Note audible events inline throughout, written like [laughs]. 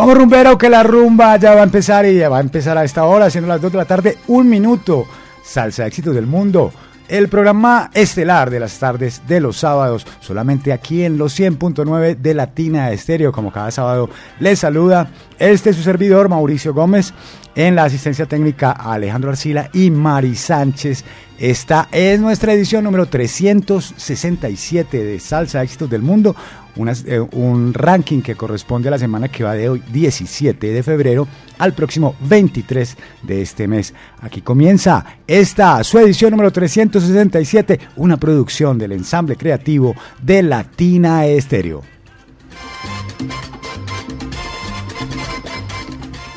Vamos rumbero que la rumba ya va a empezar y ya va a empezar a esta hora, siendo las 2 de la tarde, un minuto. Salsa éxitos del mundo. El programa estelar de las tardes de los sábados, solamente aquí en los 100.9 de Latina Estéreo, como cada sábado les saluda este su servidor Mauricio Gómez, en la asistencia técnica Alejandro Arcila y Mari Sánchez. Esta es nuestra edición número 367 de Salsa Éxitos del Mundo, eh, un ranking que corresponde a la semana que va de hoy, 17 de febrero, al próximo 23 de este mes. Aquí comienza esta, su edición número 367, una producción del ensamble creativo de Latina Estéreo.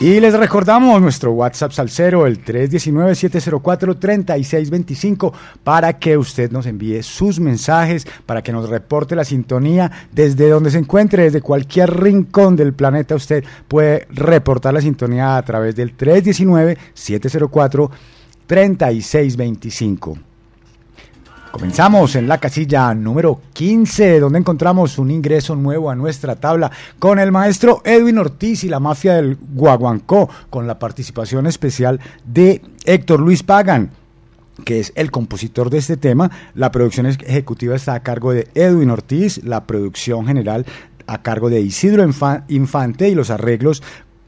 Y les recordamos nuestro WhatsApp Salcero, el 319-704-3625, para que usted nos envíe sus mensajes, para que nos reporte la sintonía desde donde se encuentre, desde cualquier rincón del planeta. Usted puede reportar la sintonía a través del 319-704-3625. Comenzamos en la casilla número 15, donde encontramos un ingreso nuevo a nuestra tabla con el maestro Edwin Ortiz y la mafia del Guaguancó, con la participación especial de Héctor Luis Pagan que es el compositor de este tema. La producción ejecutiva está a cargo de Edwin Ortiz, la producción general a cargo de Isidro Infante y los arreglos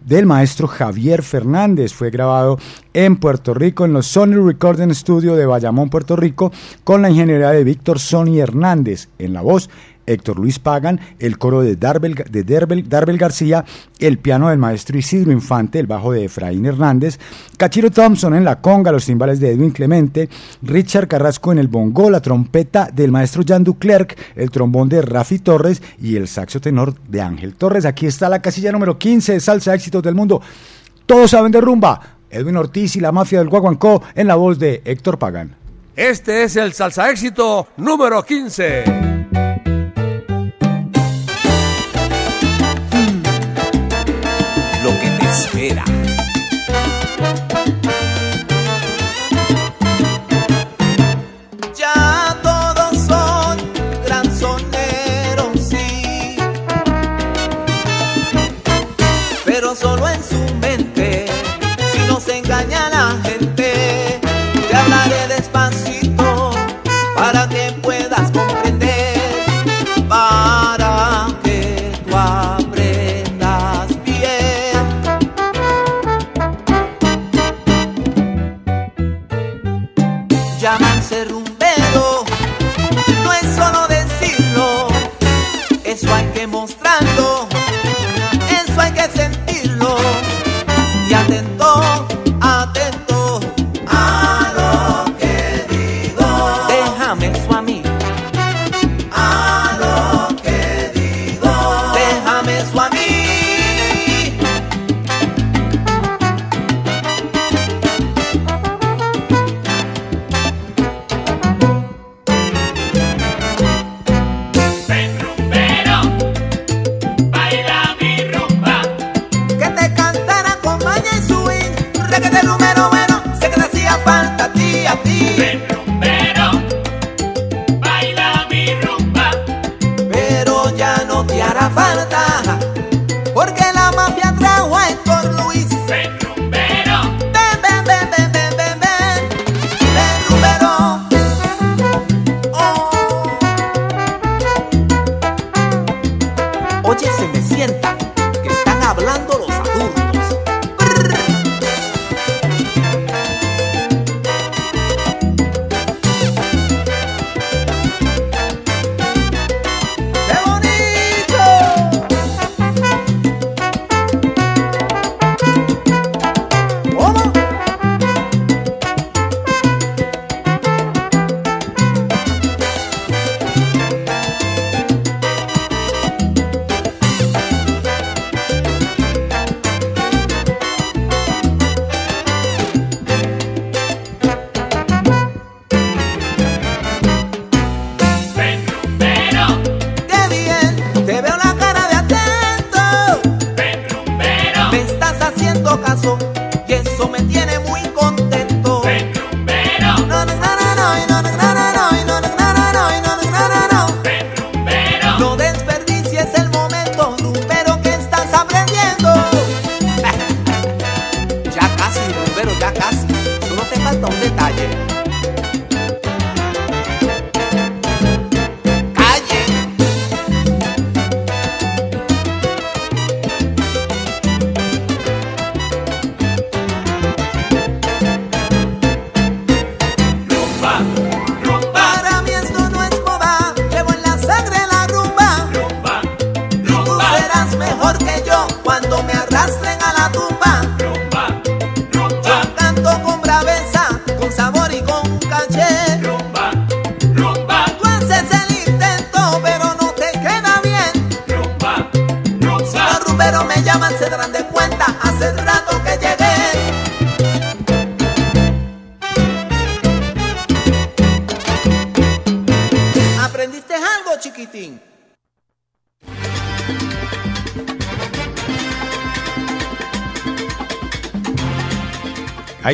del maestro Javier Fernández. Fue grabado en Puerto Rico en los Sony Recording Studio de Bayamón, Puerto Rico, con la ingeniería de Víctor Sony Hernández en la voz Héctor Luis Pagan, el coro de Darbel, de Darbel García, el piano del maestro Isidro Infante, el bajo de Efraín Hernández, Cachiro Thompson en la conga, los timbales de Edwin Clemente, Richard Carrasco en el bongo, la trompeta del maestro Jan Duclerc, el trombón de Rafi Torres y el saxo tenor de Ángel Torres. Aquí está la casilla número 15 de Salsa Éxitos del Mundo. Todos saben de rumba. Edwin Ortiz y la mafia del Guaguancó en la voz de Héctor Pagan. Este es el Salsa Éxito número 15.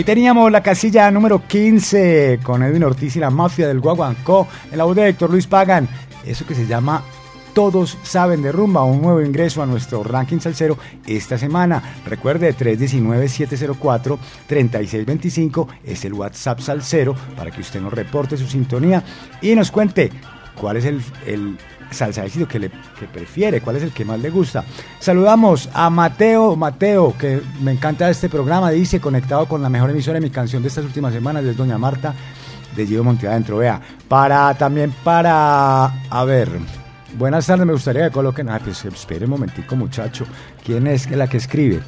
Ahí teníamos la casilla número 15 con Edwin Ortiz y la mafia del Guaguancó en la voz de Héctor Luis Pagan. Eso que se llama Todos saben de rumba, un nuevo ingreso a nuestro ranking salsero esta semana. Recuerde, 319-704-3625 es el WhatsApp salsero para que usted nos reporte su sintonía y nos cuente cuál es el, el salsa éxito que, le, que prefiere, cuál es el que más le gusta. Saludamos a Mateo, Mateo, que me encanta este programa, dice, conectado con la mejor emisora de mi canción de estas últimas semanas, es Doña Marta, de Gio Monteadentro, vea. Para, también para, a ver, buenas tardes, me gustaría que coloquen, ah, pues espere un momentico muchacho, ¿quién es la que escribe?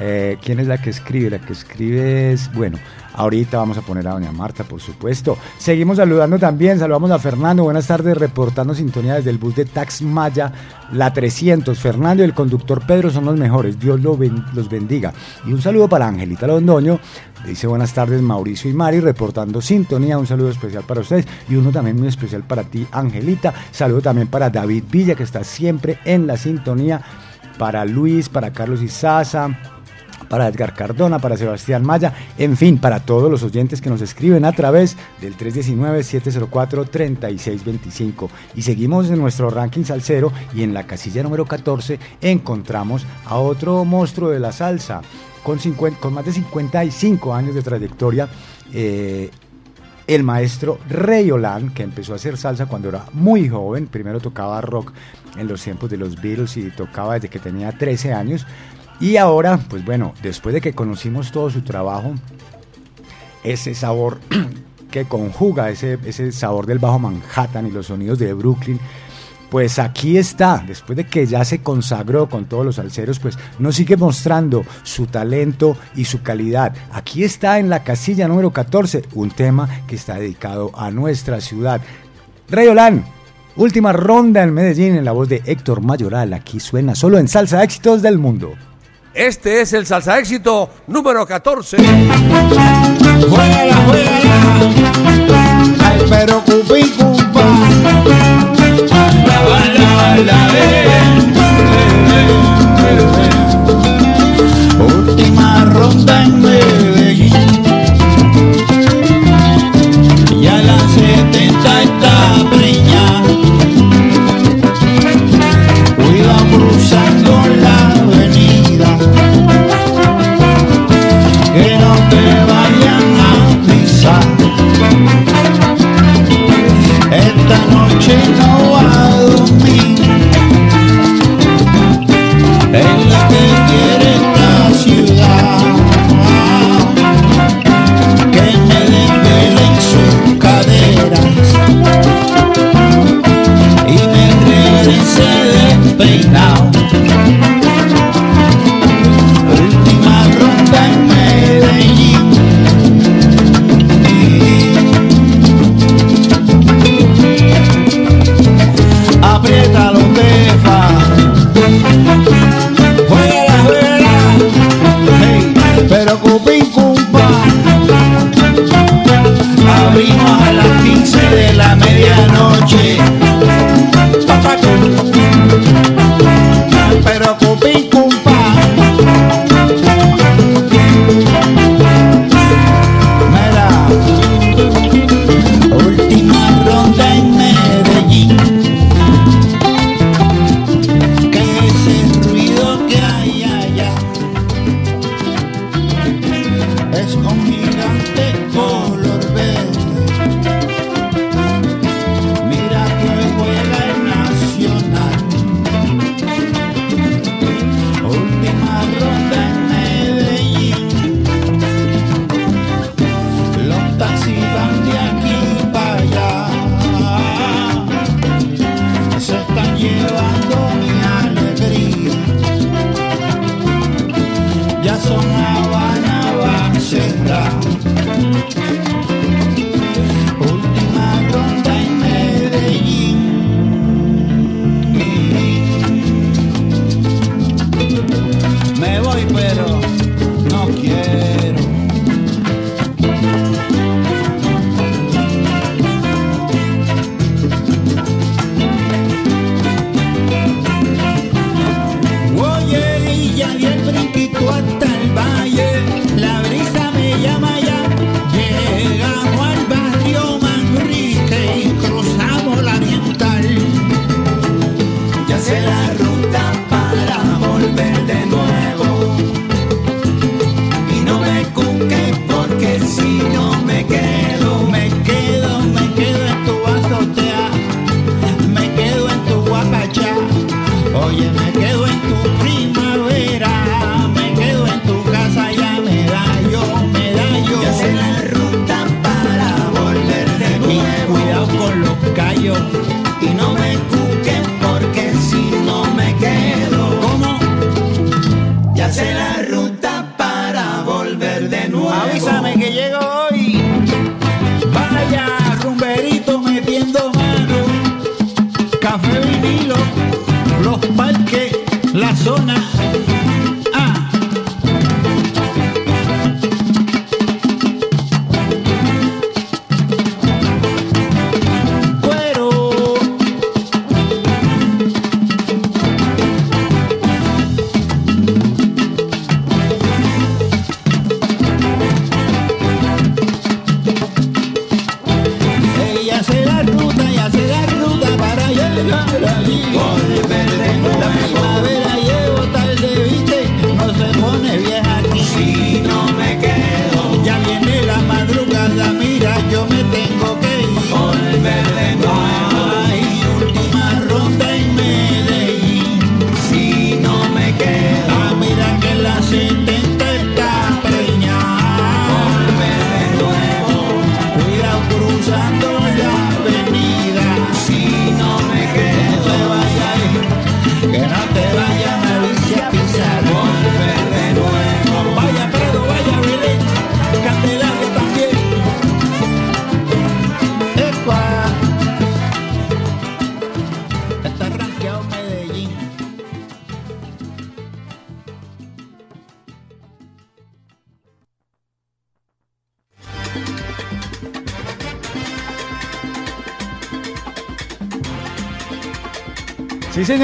Eh, ¿Quién es la que escribe? La que escribe es, bueno, ahorita vamos a poner a doña Marta, por supuesto. Seguimos saludando también, saludamos a Fernando, buenas tardes, reportando sintonía desde el bus de Tax Maya, la 300. Fernando y el conductor Pedro son los mejores, Dios los bendiga. Y un saludo para Angelita Londoño, dice buenas tardes Mauricio y Mari, reportando sintonía, un saludo especial para ustedes y uno también muy especial para ti, Angelita. Saludo también para David Villa, que está siempre en la sintonía, para Luis, para Carlos Izaza para Edgar Cardona, para Sebastián Maya, en fin, para todos los oyentes que nos escriben a través del 319-704-3625. Y seguimos en nuestro ranking salsero y en la casilla número 14 encontramos a otro monstruo de la salsa con, con más de 55 años de trayectoria. Eh, el maestro Rey Olan, que empezó a hacer salsa cuando era muy joven, primero tocaba rock en los tiempos de los Beatles y tocaba desde que tenía 13 años, y ahora, pues bueno, después de que conocimos todo su trabajo, ese sabor [clears throat] que conjuga ese, ese sabor del Bajo Manhattan y los sonidos de Brooklyn, pues aquí está, después de que ya se consagró con todos los alceros, pues nos sigue mostrando su talento y su calidad. Aquí está en la casilla número 14, un tema que está dedicado a nuestra ciudad. Rayolán, última ronda en Medellín en la voz de Héctor Mayoral, aquí suena solo en Salsa Éxitos del Mundo. Este es el salsa éxito número 14. Juega, juega. Ay, pero cupi, cupa. La, la, la, Última y no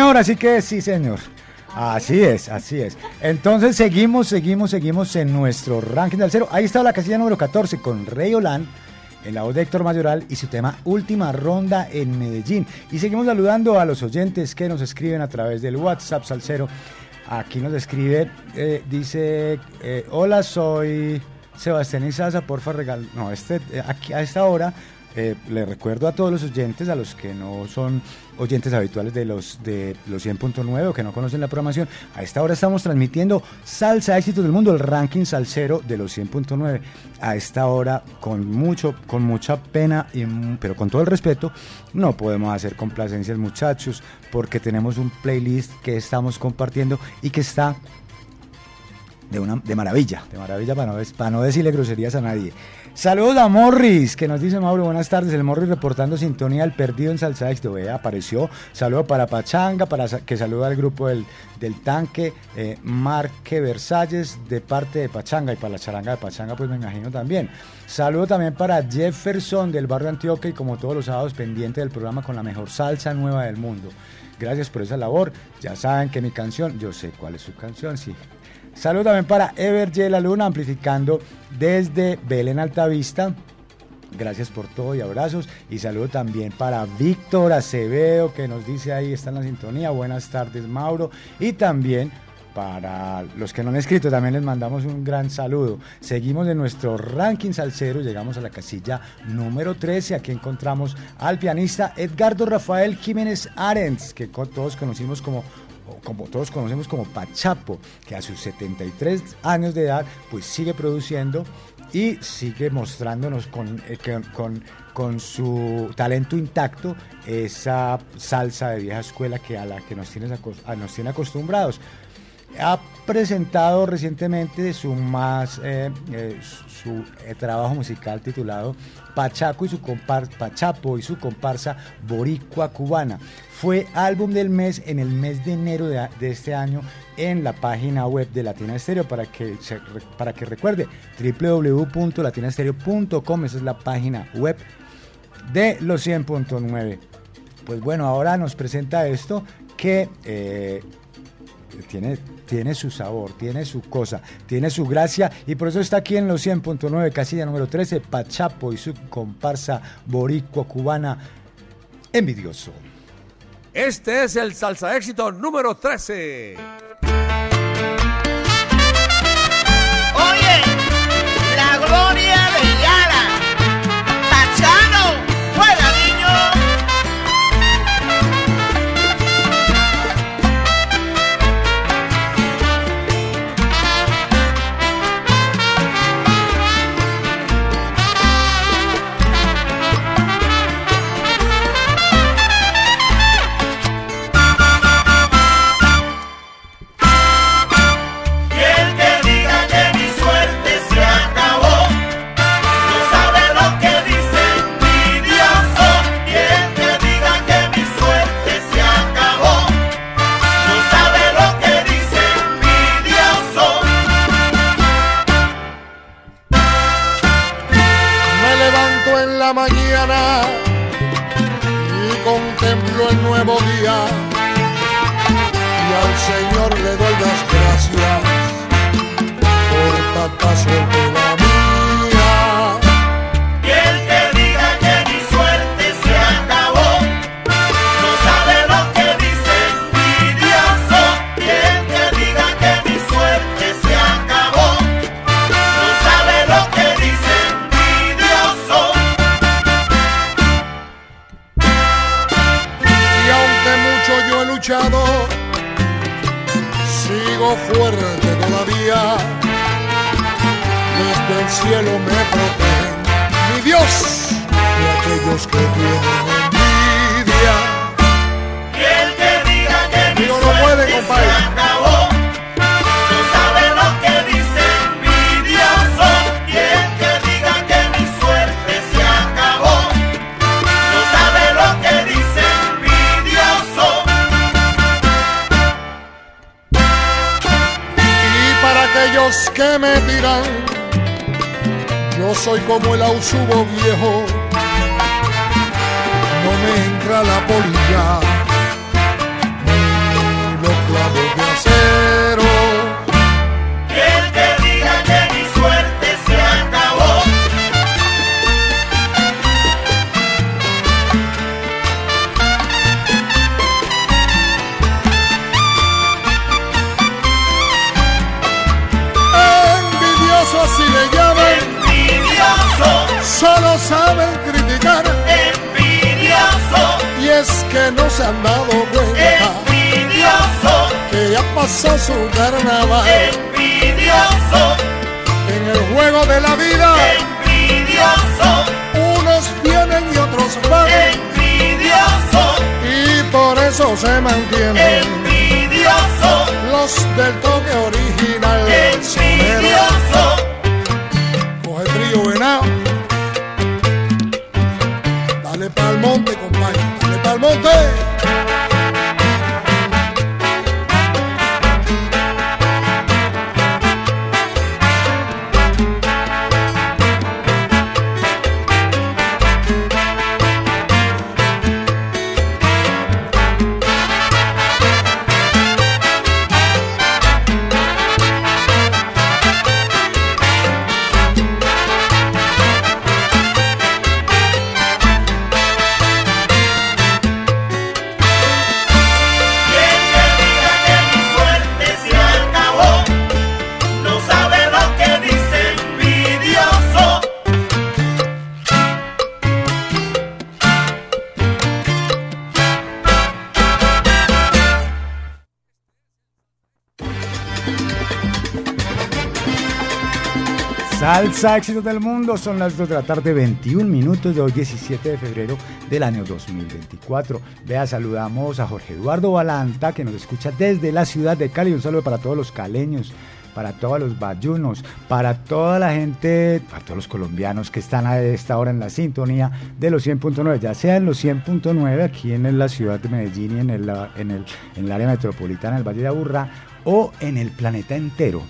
señor, así que sí, señor. Así es, así es. Entonces seguimos, seguimos, seguimos en nuestro ranking del cero. Ahí está la casilla número 14 con Rey Olan, en la voz de Héctor Mayoral y su tema Última Ronda en Medellín. Y seguimos saludando a los oyentes que nos escriben a través del WhatsApp Salcero. Aquí nos escribe, eh, dice, eh, hola, soy Sebastián Izaza, porfa regal... No, este, eh, aquí, a esta hora eh, le recuerdo a todos los oyentes, a los que no son oyentes habituales de los de los 100.9 o que no conocen la programación, a esta hora estamos transmitiendo Salsa Éxitos del Mundo, el ranking salsero de los 100.9. A esta hora, con mucho, con mucha pena, y, pero con todo el respeto, no podemos hacer complacencias muchachos, porque tenemos un playlist que estamos compartiendo y que está de, una, de maravilla, de maravilla para no, para no decirle groserías a nadie. Saludos a Morris, que nos dice Mauro, buenas tardes. El Morris reportando sintonía al perdido en Salsa Éxito. Vea, apareció. Saludo para Pachanga, para que saluda al grupo del, del tanque, eh, Marque Versalles, de parte de Pachanga. Y para la charanga de Pachanga, pues me imagino también. Saludo también para Jefferson del barrio Antioquia y como todos los sábados pendiente del programa con la mejor salsa nueva del mundo. Gracias por esa labor. Ya saben que mi canción, yo sé cuál es su canción, sí. Saludo también para Ever J. La Luna, amplificando desde Belén Altavista. Gracias por todo y abrazos. Y saludo también para Víctor Acevedo, que nos dice ahí está en la sintonía. Buenas tardes, Mauro. Y también para los que no han escrito, también les mandamos un gran saludo. Seguimos en nuestro ranking salsero, llegamos a la casilla número 13. Aquí encontramos al pianista Edgardo Rafael Jiménez Arens, que todos conocimos como como todos conocemos como Pachapo, que a sus 73 años de edad pues sigue produciendo y sigue mostrándonos con, eh, con, con su talento intacto esa salsa de vieja escuela que a la que nos, a- nos tiene acostumbrados. Presentado recientemente su más eh, eh, su eh, trabajo musical titulado Pachaco y su compar- Pachapo y su comparsa Boricua Cubana. Fue álbum del mes en el mes de enero de, este año en la página web de Latina Estéreo para que, para que recuerde www.latinastereo.com, esa es la página web de los 100.9. Pues bueno, ahora nos presenta esto que tiene, tiene su sabor, tiene su cosa, tiene su gracia y por eso está aquí en los 100.9, casilla número 13, Pachapo y su comparsa boricua cubana, envidioso. Este es el salsa éxito número 13. Salsa del mundo, son las 2 de la tarde, 21 minutos de hoy, 17 de febrero del año 2024. Vea, saludamos a Jorge Eduardo Balanta, que nos escucha desde la ciudad de Cali. Un saludo para todos los caleños, para todos los bayunos, para toda la gente, para todos los colombianos que están a esta hora en la sintonía de los 100.9, ya sea en los 100.9 aquí en la ciudad de Medellín y en el, en el, en el área metropolitana del Valle de Aburrá o en el planeta entero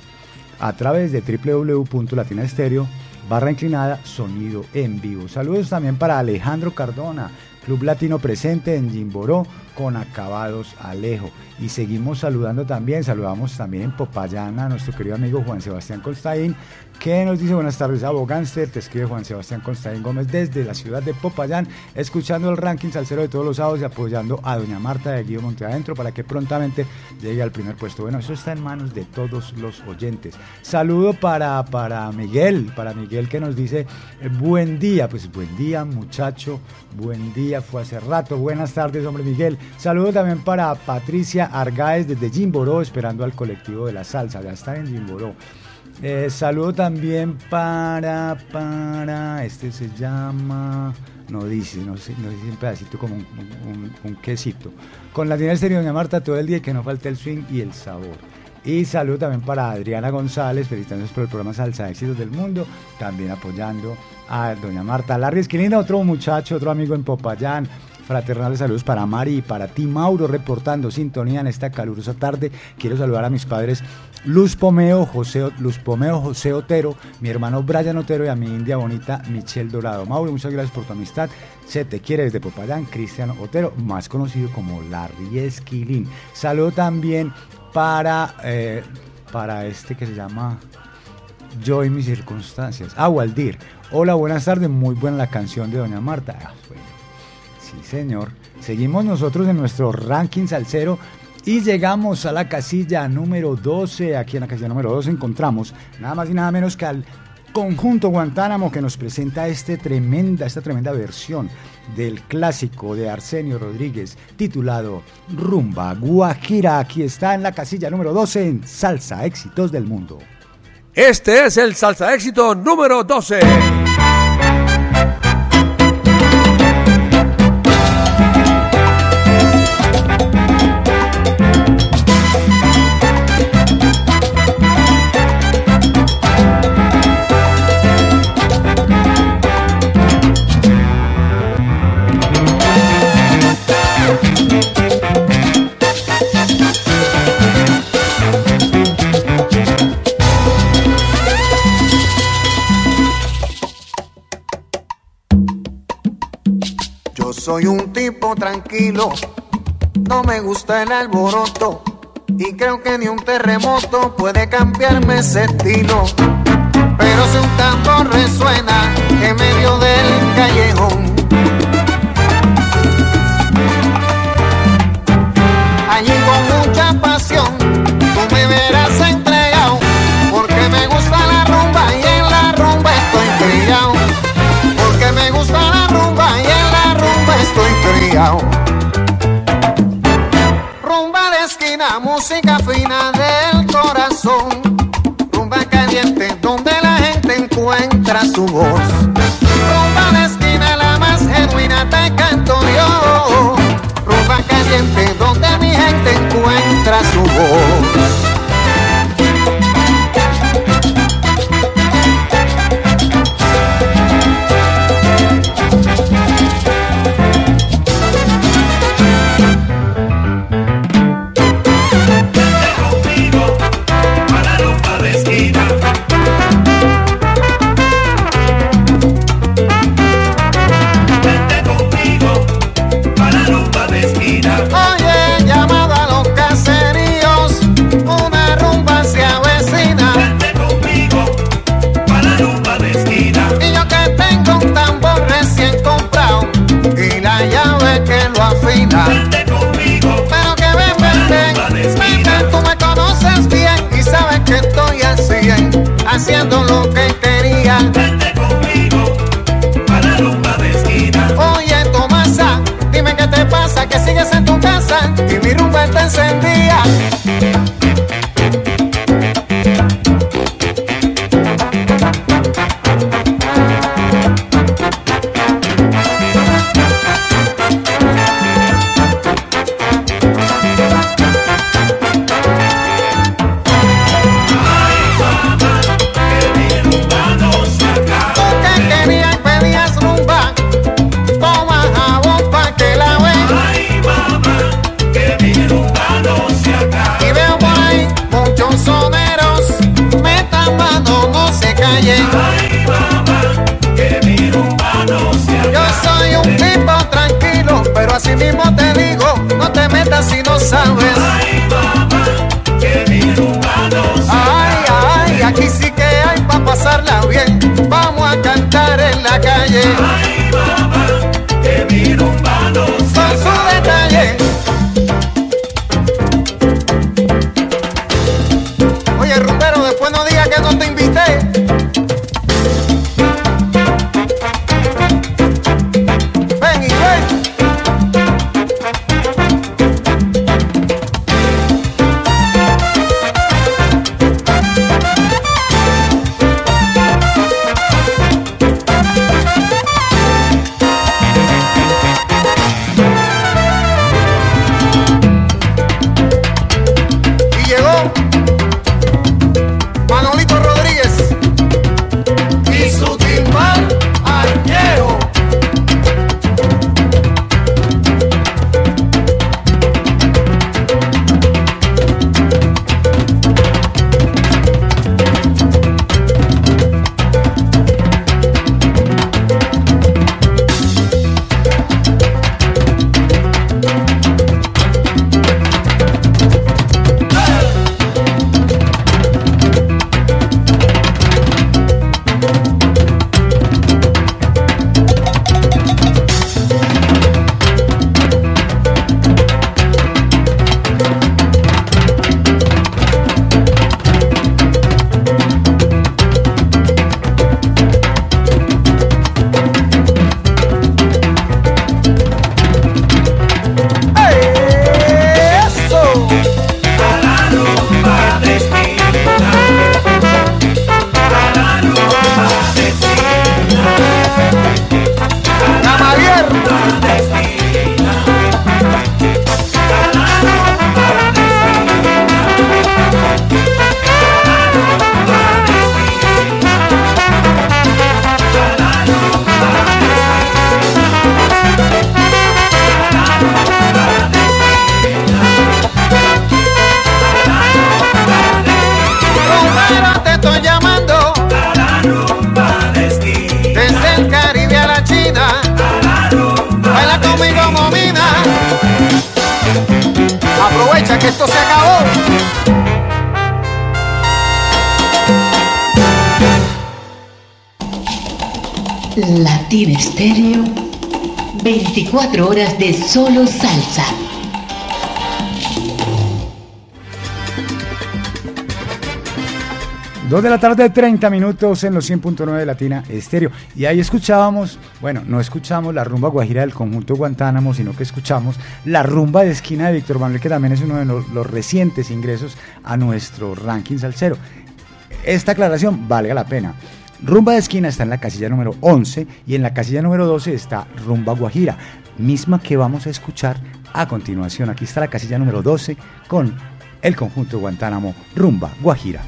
a través de www.latinaestereo barra inclinada sonido en vivo. Saludos también para Alejandro Cardona, Club Latino presente en Jimboró con acabados Alejo. Y seguimos saludando también, saludamos también en Popayán a nuestro querido amigo Juan Sebastián Constaín, que nos dice buenas tardes a Bogánster, te escribe Juan Sebastián Constaín Gómez desde la ciudad de Popayán, escuchando el ranking salsero de todos los sábados y apoyando a Doña Marta de Guido Monteadentro para que prontamente llegue al primer puesto. Bueno, eso está en manos de todos los oyentes. Saludo para, para Miguel, para Miguel que nos dice eh, buen día, pues buen día muchacho, buen día, fue hace rato, buenas tardes hombre Miguel. Saludo también para Patricia Argáez desde Jimboró, esperando al colectivo de la salsa, ya está en Jimboró. Eh, saludo también para, para, este se llama, no dice, no, no dice un pedacito como un, quesito. Con la tienda Doña Marta todo el día que no falte el swing y el sabor. Y saludo también para Adriana González, felicitándonos por el programa Salsa Éxitos del Mundo, también apoyando a Doña Marta. Larry Esquilina, otro muchacho, otro amigo en Popayán, Fraternales saludos para Mari y para ti, Mauro, reportando sintonía en esta calurosa tarde. Quiero saludar a mis padres Luz Pomeo, José, Luz Pomeo, José Otero, mi hermano Brian Otero y a mi india bonita Michelle Dorado. Mauro, muchas gracias por tu amistad. Se te quiere desde Popayán, Cristian Otero, más conocido como Larry Esquilín. Saludo también para, eh, para este que se llama Yo y mis circunstancias. Ah, Waldir. Hola, buenas tardes. Muy buena la canción de Doña Marta. Ah. Sí, señor. Seguimos nosotros en nuestro ranking salsero y llegamos a la casilla número 12. Aquí en la casilla número 12 encontramos nada más y nada menos que al conjunto Guantánamo que nos presenta este tremenda, esta tremenda versión del clásico de Arsenio Rodríguez titulado Rumba Guajira. Aquí está en la casilla número 12 en Salsa Éxitos del Mundo. Este es el salsa éxito número 12. Soy un tipo tranquilo, no me gusta el alboroto y creo que ni un terremoto puede cambiarme ese estilo. Pero si un tambor resuena en medio del callejón, Rumba de esquina, música fina del corazón. Rumba caliente donde la gente encuentra su voz. Rumba de esquina, la más genuina te canto yo. Rumba caliente donde mi gente encuentra su voz. Latina Estéreo, 24 horas de solo salsa. Dos de la tarde, 30 minutos en los 100.9 de Latina Estéreo. Y ahí escuchábamos, bueno, no escuchamos la rumba guajira del conjunto Guantánamo, sino que escuchamos la rumba de esquina de Víctor Manuel, que también es uno de los, recientes ingresos a nuestro ranking salsero. Esta aclaración valga la pena. Rumba de Esquina está en la casilla número 11 y en la casilla número 12 está Rumba Guajira, misma que vamos a escuchar a continuación. Aquí está la casilla número 12 con el conjunto Guantánamo Rumba Guajira.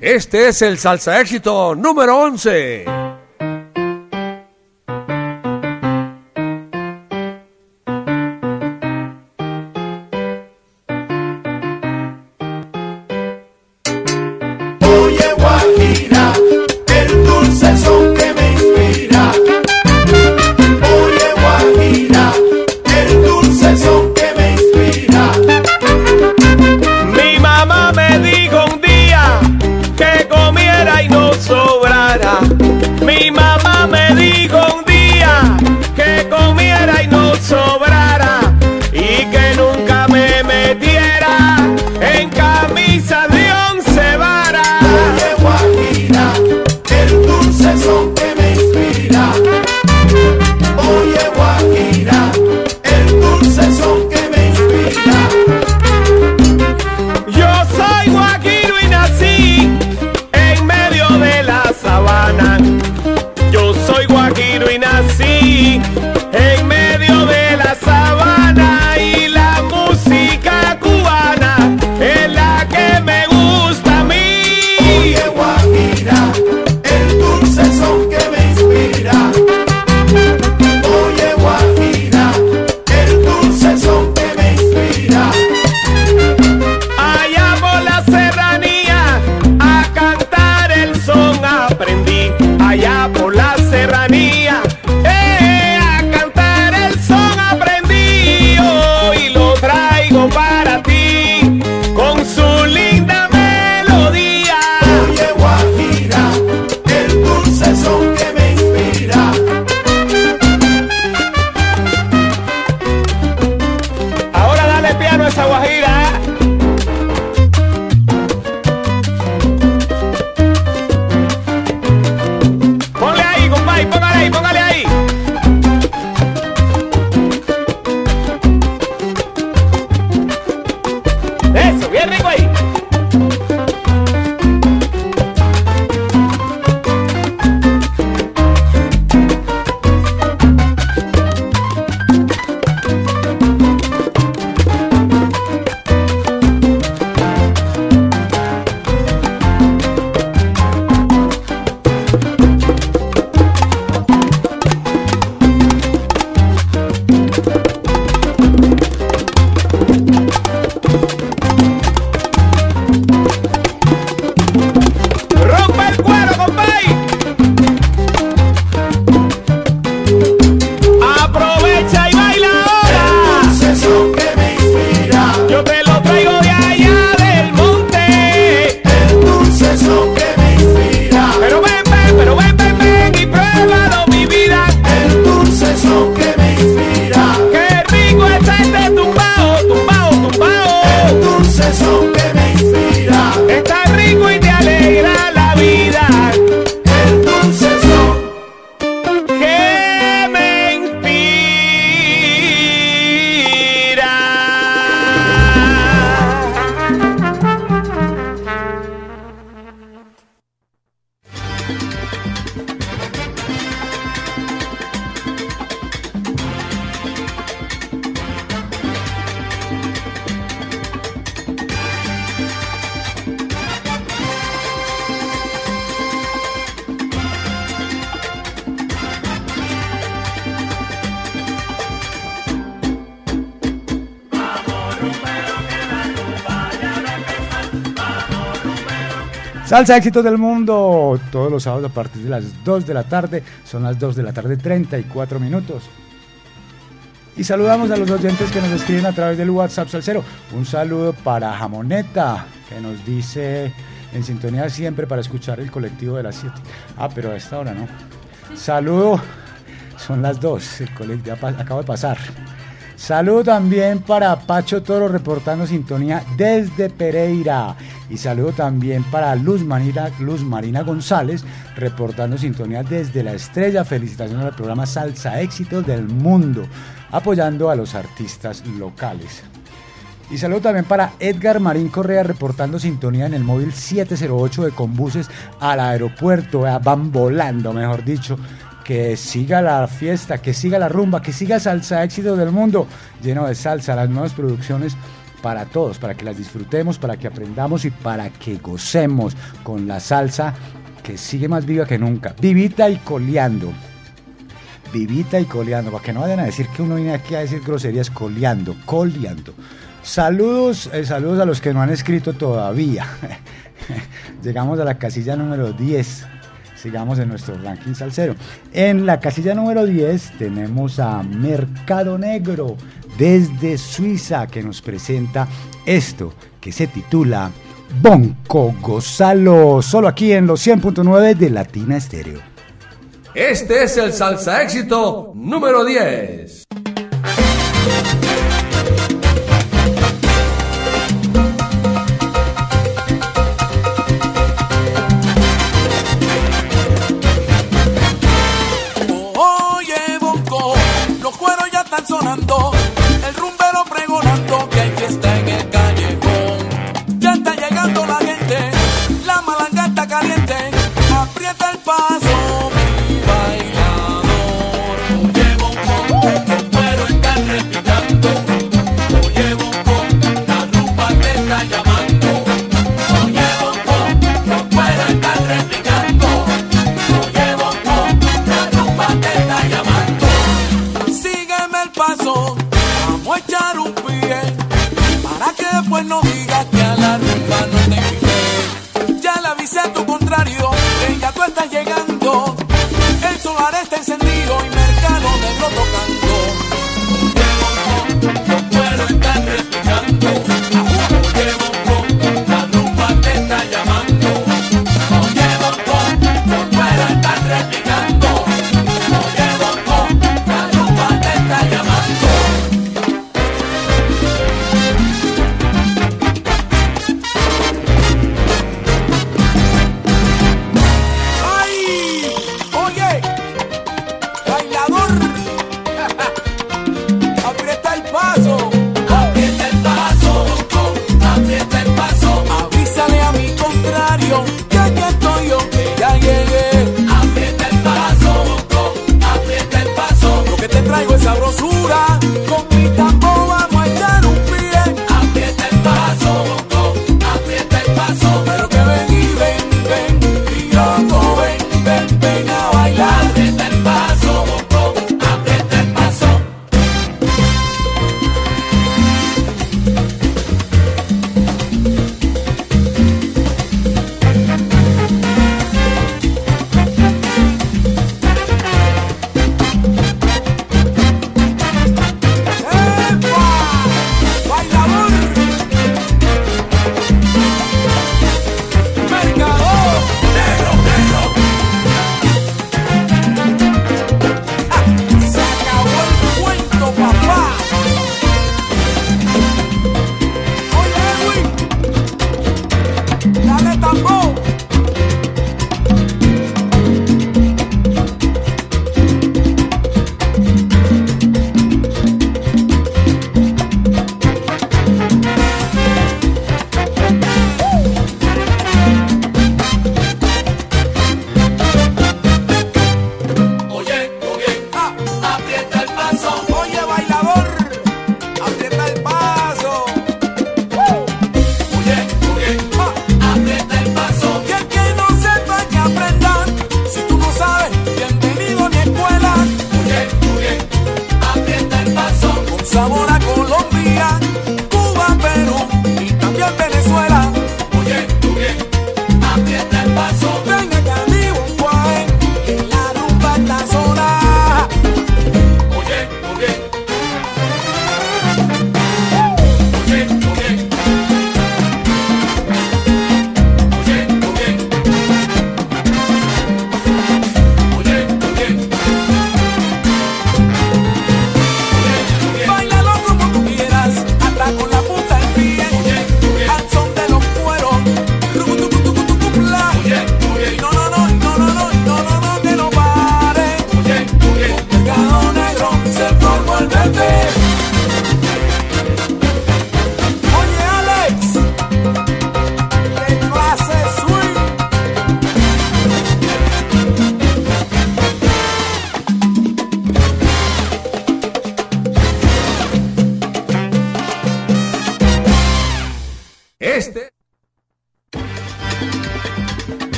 Este es el salsa éxito número 11. Salsa Éxitos del Mundo, todos los sábados a partir de las 2 de la tarde, son las 2 de la tarde 34 minutos. Y saludamos a los oyentes que nos escriben a través del WhatsApp Salcero. Un saludo para Jamoneta, que nos dice en sintonía siempre para escuchar el colectivo de las 7. Ah, pero a esta hora no. Saludo, son las 2, el colectivo acaba de pasar. Saludo también para Pacho Toro reportando sintonía desde Pereira. Y saludo también para Luz Marina, Luz Marina González reportando sintonía desde la estrella. Felicitaciones al programa Salsa Éxitos del Mundo, apoyando a los artistas locales. Y saludo también para Edgar Marín Correa reportando sintonía en el móvil 708 de Combuses al aeropuerto. Vea, Van volando, mejor dicho. Que siga la fiesta, que siga la rumba, que siga Salsa Éxito del Mundo, lleno de salsa, las nuevas producciones para todos, para que las disfrutemos, para que aprendamos y para que gocemos con la salsa que sigue más viva que nunca. Vivita y coleando. Vivita y coleando, para que no vayan a decir que uno viene aquí a decir groserías, coleando, coleando. Saludos, eh, saludos a los que no han escrito todavía. [laughs] Llegamos a la casilla número 10. Sigamos en nuestro ranking salsero. En la casilla número 10 tenemos a Mercado Negro desde Suiza que nos presenta esto que se titula Bonco Gozalo, solo aquí en los 100.9 de Latina Estéreo. Este es el salsa éxito número 10. Para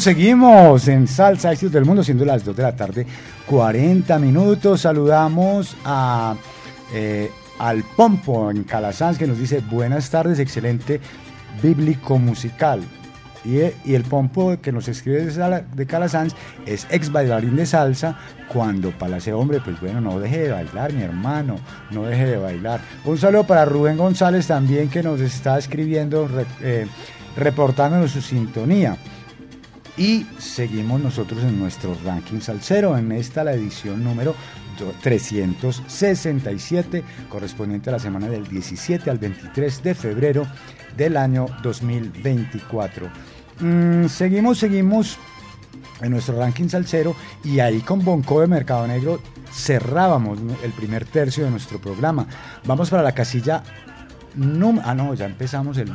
Seguimos, en Salsa Éxitos del Mundo, siendo las 2 de la tarde, 40 minutos. Saludamos a, eh, al Pompo en Calasanz que nos dice buenas tardes, excelente bíblico musical. Y, eh, el Pompo que nos escribe de, Calasanz es ex bailarín de salsa. Cuando Palace hombre, pues bueno, no deje de bailar, mi hermano, no deje de bailar. Un saludo para Rubén González también que nos está escribiendo, eh, reportándonos su sintonía. Y seguimos nosotros en nuestro ranking salsero. En esta la edición número do- 367, correspondiente a la semana del 17 al 23 de febrero del año 2024. Mm, seguimos, seguimos en nuestro ranking salsero y ahí con Bonco de Mercado Negro cerrábamos el primer tercio de nuestro programa. Vamos para la casilla ah no, ya empezamos el,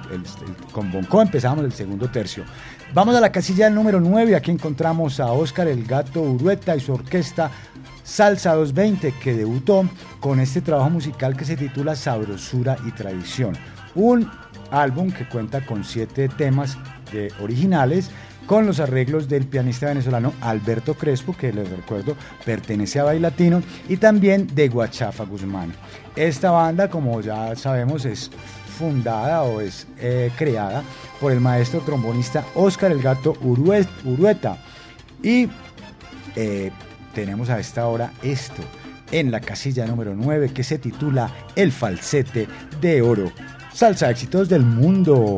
con Bonco empezamos el segundo tercio. Vamos a la casilla número 9, aquí encontramos a Oscar el Gato Urueta y su orquesta Salsa 220 que debutó con este trabajo musical que se titula Sabrosura y Tradición. Un álbum que cuenta con siete temas originales con los arreglos del pianista venezolano Alberto Crespo, que les recuerdo pertenece a Bailatino, y también de Guachafa Guzmán. Esta banda, como ya sabemos, es fundada o es eh, creada por el maestro trombonista Oscar el Gato Urue- Urueta. Y eh, tenemos a esta hora esto en la casilla número 9 que se titula El falsete de oro. Salsa éxitos del mundo.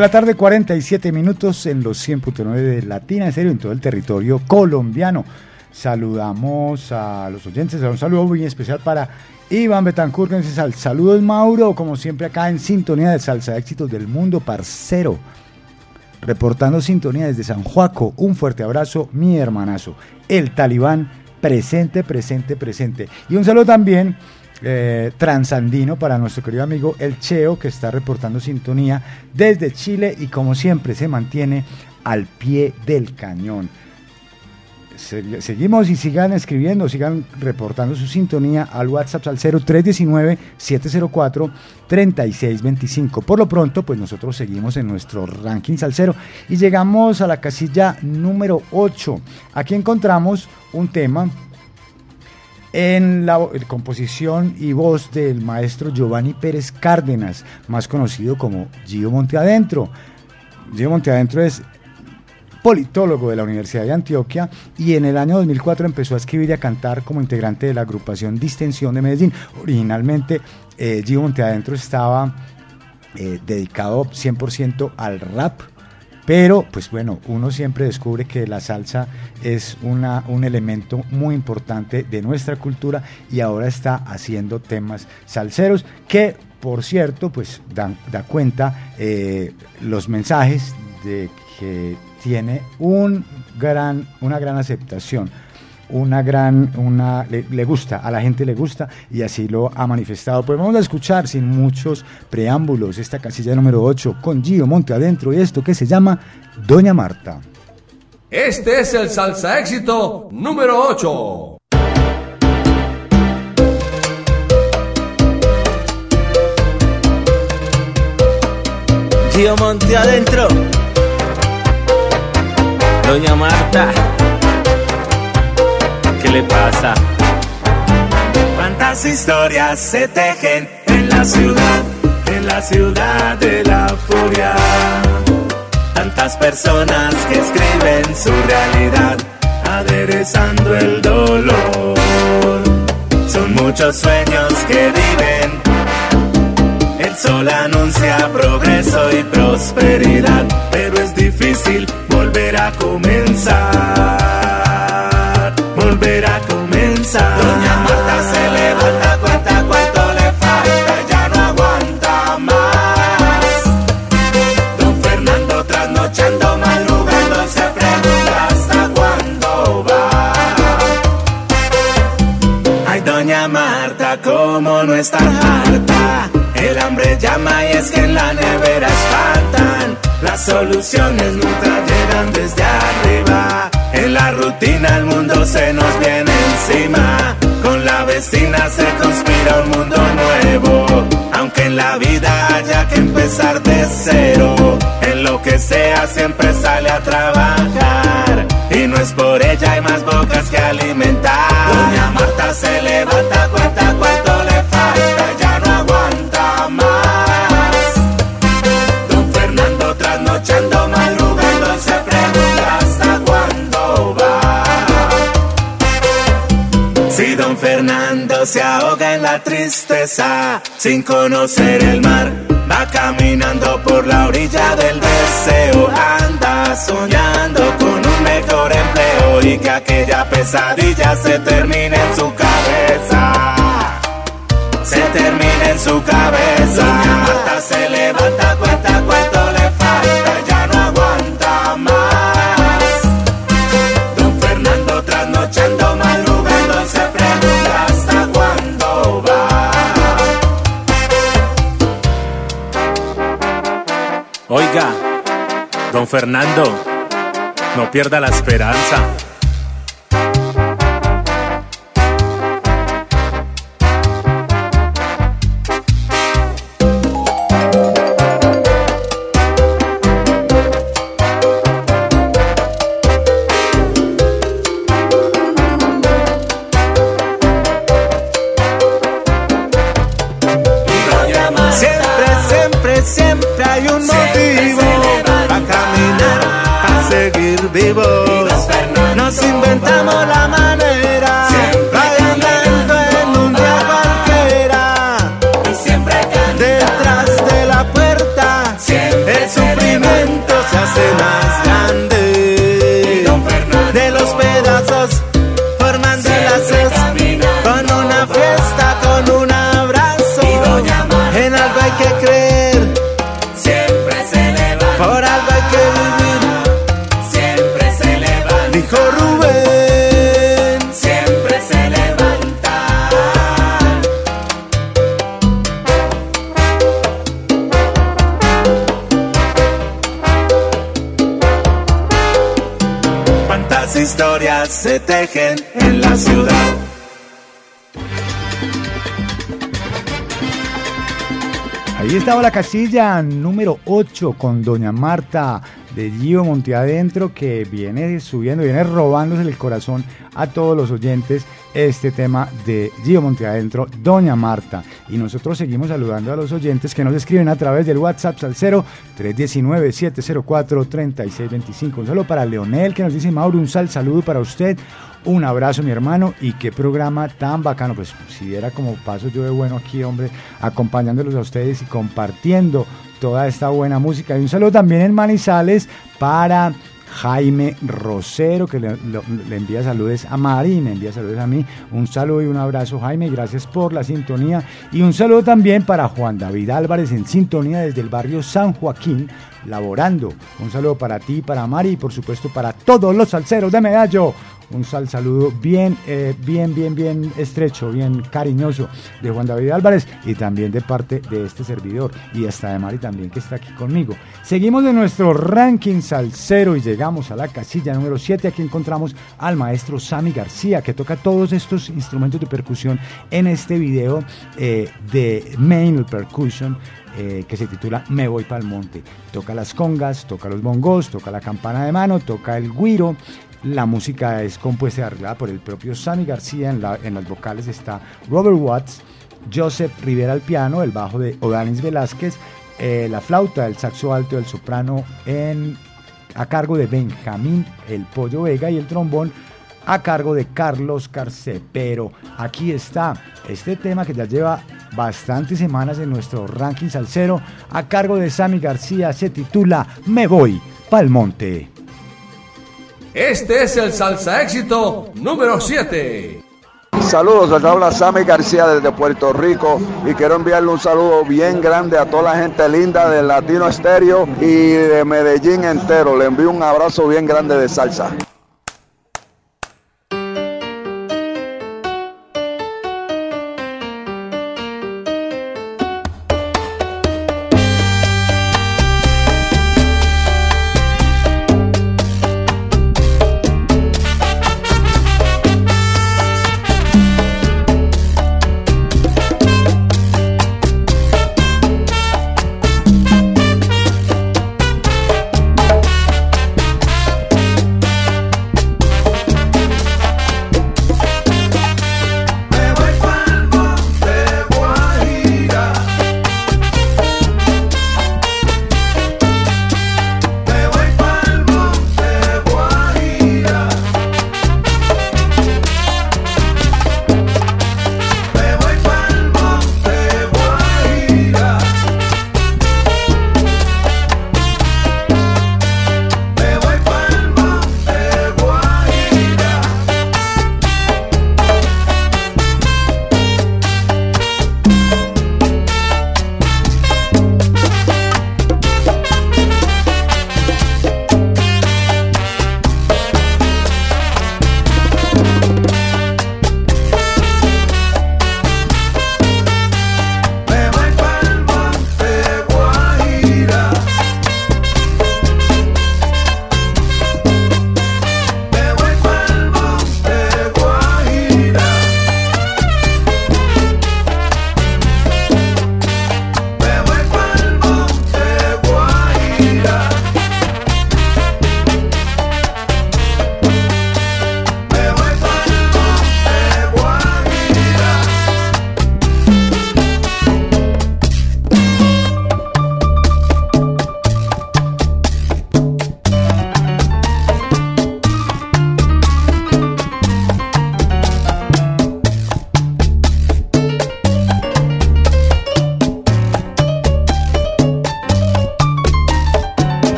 De la tarde, 47 minutos en los 100.9 de Latina, en serio, en todo el territorio colombiano. Saludamos a los oyentes, un saludo muy especial para Iván Betancourt, que dice sal- saludos Mauro, como siempre acá en sintonía de Salsa Éxitos del Mundo, parcero. Reportando sintonía desde San Juaco, un fuerte abrazo, mi hermanazo, el talibán, presente, presente, presente. Y un saludo también eh, transandino para nuestro querido amigo El Cheo, que está reportando sintonía desde Chile y como siempre se mantiene al pie del cañón. Se- Seguimos y sigan escribiendo, sigan reportando su sintonía al WhatsApp al 0319-704-3625. Por lo pronto, pues nosotros seguimos en nuestro ranking salsero y llegamos a la casilla número 8. Aquí encontramos un tema en la composición y voz del maestro Giovanni Pérez Cárdenas, más conocido como Gio Monteadentro. Gio Monteadentro es politólogo de la Universidad de Antioquia y en el año 2004 empezó a escribir y a cantar como integrante de la agrupación Distensión de Medellín. Originalmente eh, Gio Monteadentro estaba eh, dedicado 100% al rap, pero pues bueno, uno siempre descubre que la salsa es un elemento muy importante de nuestra cultura y ahora está haciendo temas salseros que por cierto pues dan, da cuenta eh, los mensajes de que tiene un gran, una gran aceptación una gran, una, le, le gusta, a la gente le gusta y así lo ha manifestado. Pues vamos a escuchar sin muchos preámbulos esta casilla número 8 con Gio Monte adentro y esto que se llama Doña Marta. Este es el salsa éxito número 8. Gio Monte adentro. Doña Marta. ¿Qué le pasa? Cuántas historias se tejen en la ciudad, en la ciudad de la furia. Tantas personas que escriben su realidad, aderezando el dolor. Son muchos sueños que viven. El sol anuncia progreso y prosperidad, pero es difícil volver a comenzar. No estar harta. El hambre llama y es que en la nevera espantan. Las soluciones nunca llegan desde arriba. En la rutina el mundo se nos viene encima. Con la vecina se conspira un mundo nuevo. Aunque en la vida haya que empezar de cero. En lo que sea siempre sale a trabajar. Y no es por ella, hay más bocas que alimentar. Doña Marta se levanta, Se ahoga en la tristeza, sin conocer el mar, va caminando por la orilla del deseo, anda soñando con un mejor empleo y que aquella pesadilla se termine en su cabeza. Se termine en su cabeza. Doña Marta se levanta, don Fernando, no pierda la esperanza. Estaba la casilla número 8 con Doña Marta de Gio Monteadentro que viene subiendo, viene robándose el corazón a todos los oyentes este tema de Gio Monteadentro, Doña Marta. Y nosotros seguimos saludando a los oyentes que nos escriben a través del WhatsApp al 0 319 704 3625. Un saludo para Leonel que nos dice Mauro, un sal saludo para usted. Un abrazo, mi hermano, y qué programa tan bacano. Pues si era como paso yo de bueno aquí, hombre, acompañándolos a ustedes y compartiendo toda esta buena música. Y un saludo también en Manizales para Jaime Rosero, que le, envía saludos a Mari me envía saludos a mí. Un saludo y un abrazo, Jaime, gracias por la sintonía. Y un saludo también para Juan David Álvarez en sintonía desde el barrio San Joaquín, laborando. Un saludo para ti, para Mari y por supuesto para todos los salseros de Medallo. Un sal saludo bien, eh, bien, bien, bien estrecho, bien cariñoso de Juan David Álvarez y también de parte de este servidor y hasta de Mari también que está aquí conmigo. Seguimos en nuestro ranking salsero y llegamos a la casilla número 7. Aquí encontramos al maestro Sammy García que toca todos estos instrumentos de percusión en este video eh, de Main Percussion eh, que se titula Me voy pa'l monte. Toca las congas, toca los bongos, toca la campana de mano, toca el guiro. La música es compuesta y arreglada por el propio Sammy García. En, la- las vocales está Robert Watts, Joseph Rivera al piano, el bajo de Odanis Velázquez, eh, la flauta, el saxo alto, el soprano en, a cargo de Benjamín El Pollo Vega y el trombón a cargo de Carlos Carce. Pero aquí está este tema que ya lleva bastantes semanas en nuestro ranking salsero a cargo de Sammy García. Se titula Me voy pa'l monte. Este es el salsa éxito número 7. Saludos, acá habla Sammy García desde Puerto Rico y quiero enviarle un saludo bien grande a toda la gente linda de Latino Estéreo y de Medellín entero. Le envío un abrazo bien grande de salsa.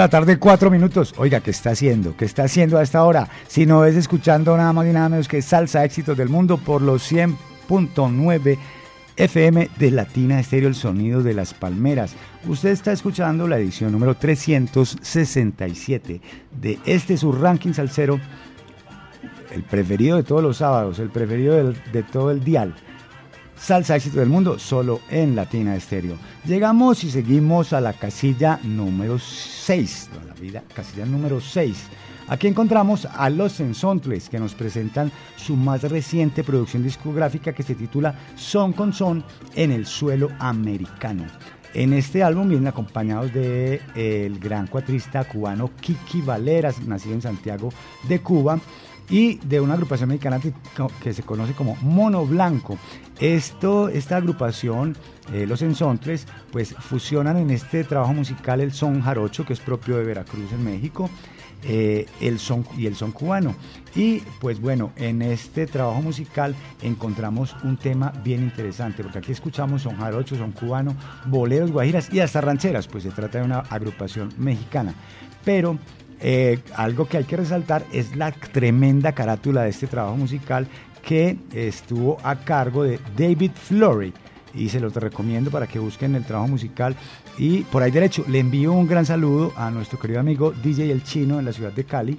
La tarde, 4 minutos. Oiga, ¿qué está haciendo? ¿Qué está haciendo a esta hora? Si no es escuchando nada más y nada menos que Salsa Éxitos del Mundo por los 100.9 FM de Latina Estéreo, el sonido de las palmeras. Usted está escuchando la edición número 367 de este su ranking salsero, el preferido de todos los sábados, el preferido de todo el dial. Salsa éxito del mundo solo en Latina Estéreo. Llegamos y seguimos a la casilla número 6, la vida, casilla número 6. Aquí encontramos a Los Ensontles que nos presentan su más reciente producción discográfica que se titula Son con Son en el suelo americano. En este álbum vienen acompañados de eh, el gran cuatrista cubano Kiki Valeras, nacido en Santiago de Cuba, y de una agrupación mexicana que, se conoce como Mono Blanco. Esto, esta agrupación, eh, los Ensontles, pues fusionan en este trabajo musical el son jarocho, que es propio de Veracruz en México, eh, el son y el son cubano. Y pues bueno, en este trabajo musical encontramos un tema bien interesante, porque aquí escuchamos son jarocho, son cubano, boleros, guajiras y hasta rancheras, pues se trata de una agrupación mexicana. Pero eh, algo que hay que resaltar es la tremenda carátula de este trabajo musical que estuvo a cargo de David Flory. Y se los recomiendo para que busquen el trabajo musical. Y por ahí derecho le envío un gran saludo a nuestro querido amigo DJ El Chino en la ciudad de Cali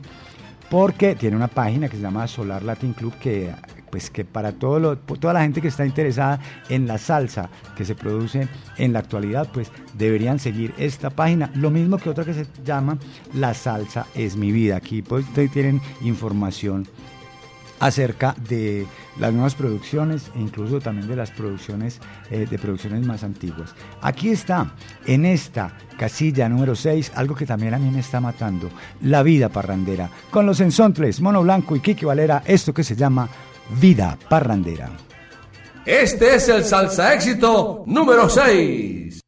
porque tiene una página que se llama Solar Latin Club que pues que para todo lo- toda la gente que está interesada en la salsa que se produce en la actualidad, pues deberían seguir esta página. Lo mismo que otra que se llama La Salsa es mi vida. Aquí pues tienen información acerca de las nuevas producciones e incluso también de las producciones eh, de producciones más antiguas. Aquí está, en esta casilla número 6, algo que también a mí me está matando, la vida parrandera, con los ensontles, Mono Blanco y Kiki Valera, esto que se llama Vida Parrandera. Este es el salsa éxito número 6.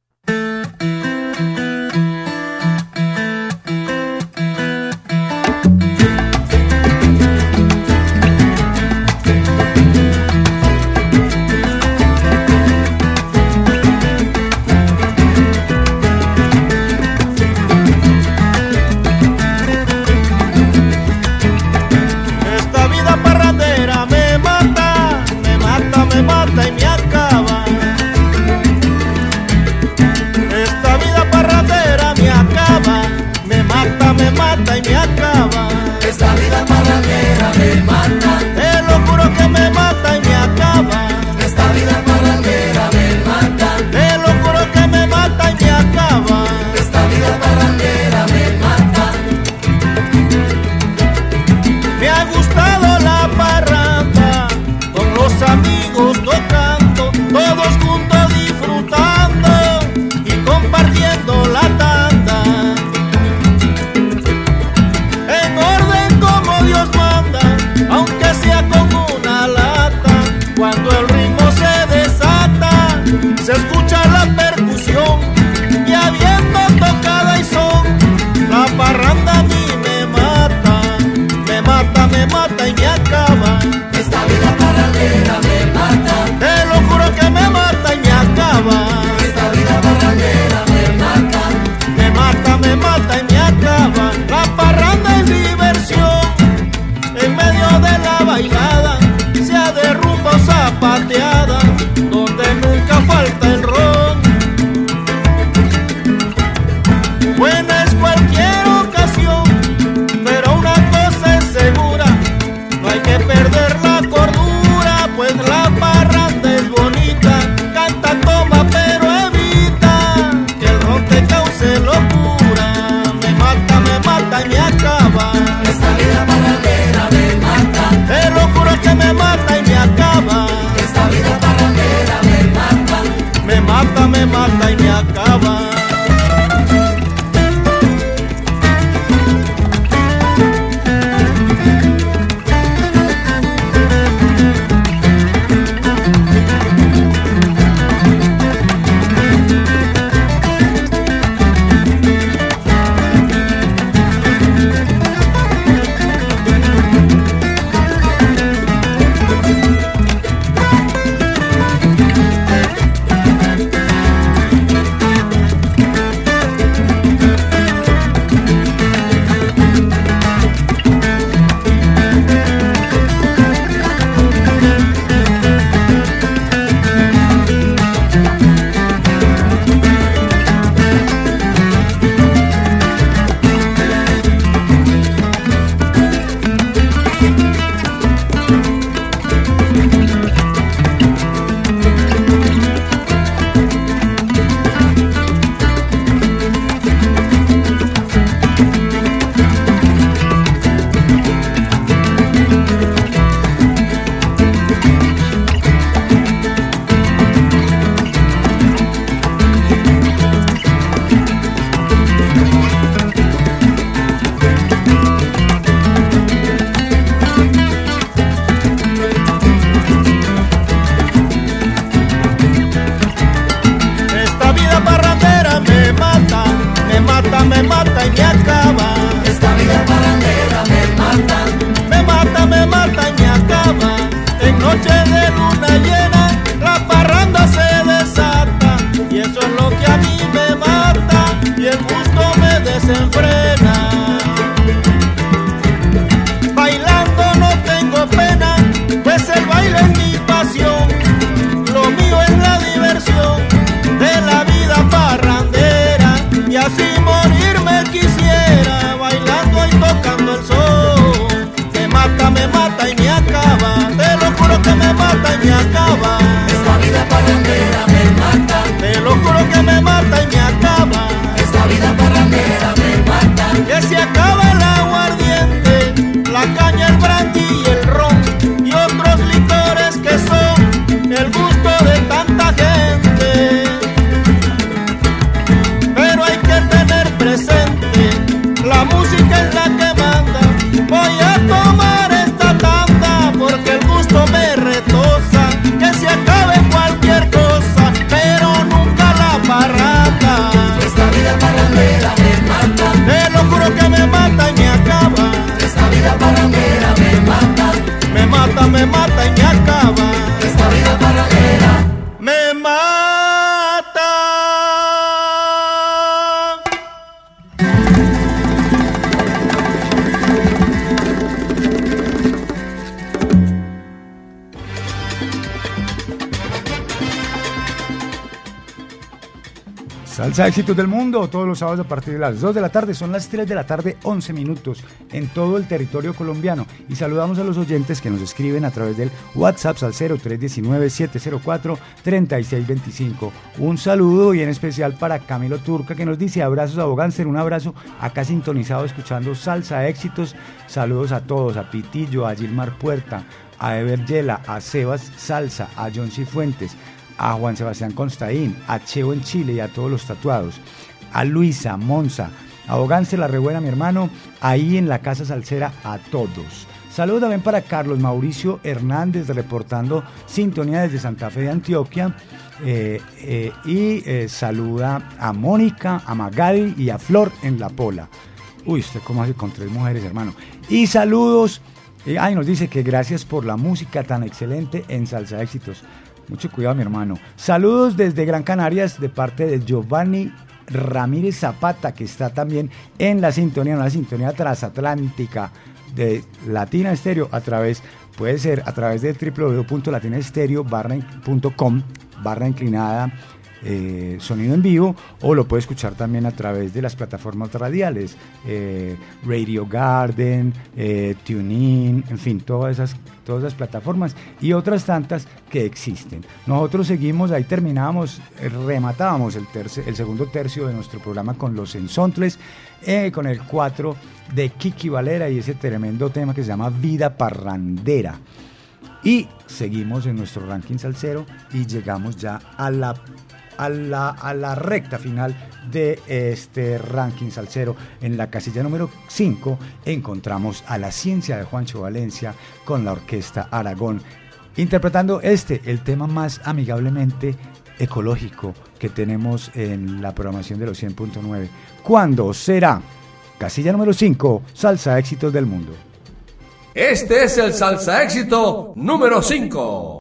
Salsa Éxitos del Mundo, todos los sábados a partir de las 2 de la tarde, son las 3 de la tarde, 11 minutos, en todo el territorio colombiano. Y saludamos a los oyentes que nos escriben a través del WhatsApp al 0319-704-3625. Un saludo y en especial para Camilo Turca que nos dice abrazos a Bogáncer, un abrazo acá sintonizado escuchando Salsa Éxitos. Saludos a todos, a Pitillo, a Gilmar Puerta, a Ever Yela, a Sebas Salsa, a John Cifuentes a Juan Sebastián Constaín, a Cheo en Chile y a todos los tatuados, a Luisa, Monza, a Bogance La Rebuena, mi hermano, ahí en la Casa Salsera, a todos. Saludos también para Carlos Mauricio Hernández, reportando sintonía desde Santa Fe de Antioquia. eh, eh, y eh, saluda a Mónica, a Magali y a Flor en La Pola. Uy, usted cómo hace con tres mujeres, hermano. Y saludos. ay, nos dice que gracias por la música tan excelente en Salsa Éxitos. Mucho cuidado, mi hermano. Saludos desde Gran Canarias de parte de Giovanni Ramírez Zapata, que está también en la sintonía, en la sintonía transatlántica de Latina Estéreo a través, puede ser a través de www.latinaestereo.com barra inclinada eh, sonido en vivo o lo puede escuchar también a través de las plataformas radiales eh, Radio Garden, eh, TuneIn, en fin, todas esas, todas esas plataformas y otras tantas que existen. Nosotros seguimos, ahí terminamos, eh, rematábamos el, el segundo tercio de nuestro programa con los ensontles, eh, con el 4 de Kiki Valera y ese tremendo tema que se llama Vida Parrandera. Y seguimos en nuestro ranking salsero y llegamos ya a la, a la, recta final de este ranking salsero. En la casilla número 5 encontramos a la ciencia de Juancho Valencia con la orquesta Aragón, interpretando este, el tema más amigablemente ecológico que tenemos en la programación de los 100.9. ¿Cuándo será? Casilla número 5, Salsa Éxitos del Mundo. Este es el salsa éxito número 5.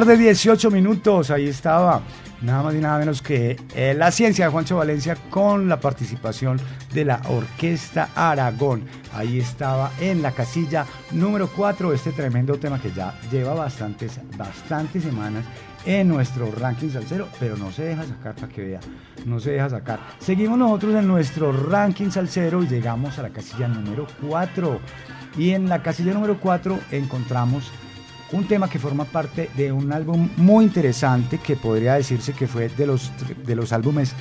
Tarde, 18 minutos. Ahí estaba nada más y nada menos que eh, la ciencia de Juancho Valencia con la participación de la Orquesta Aragón. Ahí estaba en la casilla número 4 este tremendo tema que ya lleva bastantes, bastantes semanas en nuestro ranking salsero, pero no se deja sacar para que vea, no se deja sacar. Seguimos nosotros en nuestro ranking salsero y llegamos a la casilla número 4. Y en la casilla número 4 encontramos un tema que forma parte de un álbum muy interesante que podría decirse que fue de los, de los álbumes,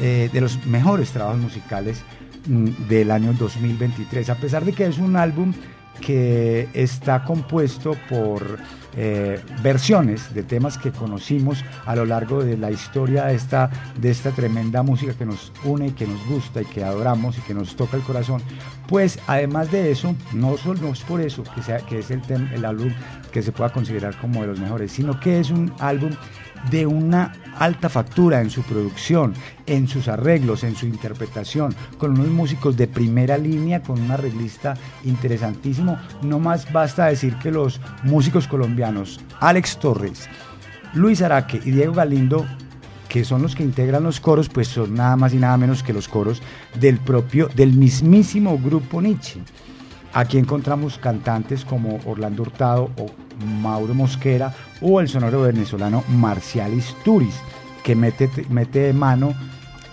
eh, de los mejores trabajos musicales mm, del año 2023. A pesar de que es un álbum que está compuesto por eh, versiones de temas que conocimos a lo largo de la historia de esta, de esta tremenda música que nos une y que nos gusta y que adoramos y que nos toca el corazón, pues además de eso, no solo es por eso que, sea, que es el, el álbum que se pueda considerar como de los mejores, sino que es un álbum de una alta factura en su producción, en sus arreglos, en su interpretación, con unos músicos de primera línea, con un arreglista interesantísimo. No más basta decir que los músicos colombianos, Alex Torres, Luis Araque y Diego Galindo, que son los que integran los coros, pues son nada más y nada menos que los coros del propio, del mismísimo grupo Nietzsche. Aquí encontramos cantantes como Orlando Hurtado o Mauro Mosquera o el sonoro venezolano Marcial Isturiz, que mete, mete de mano,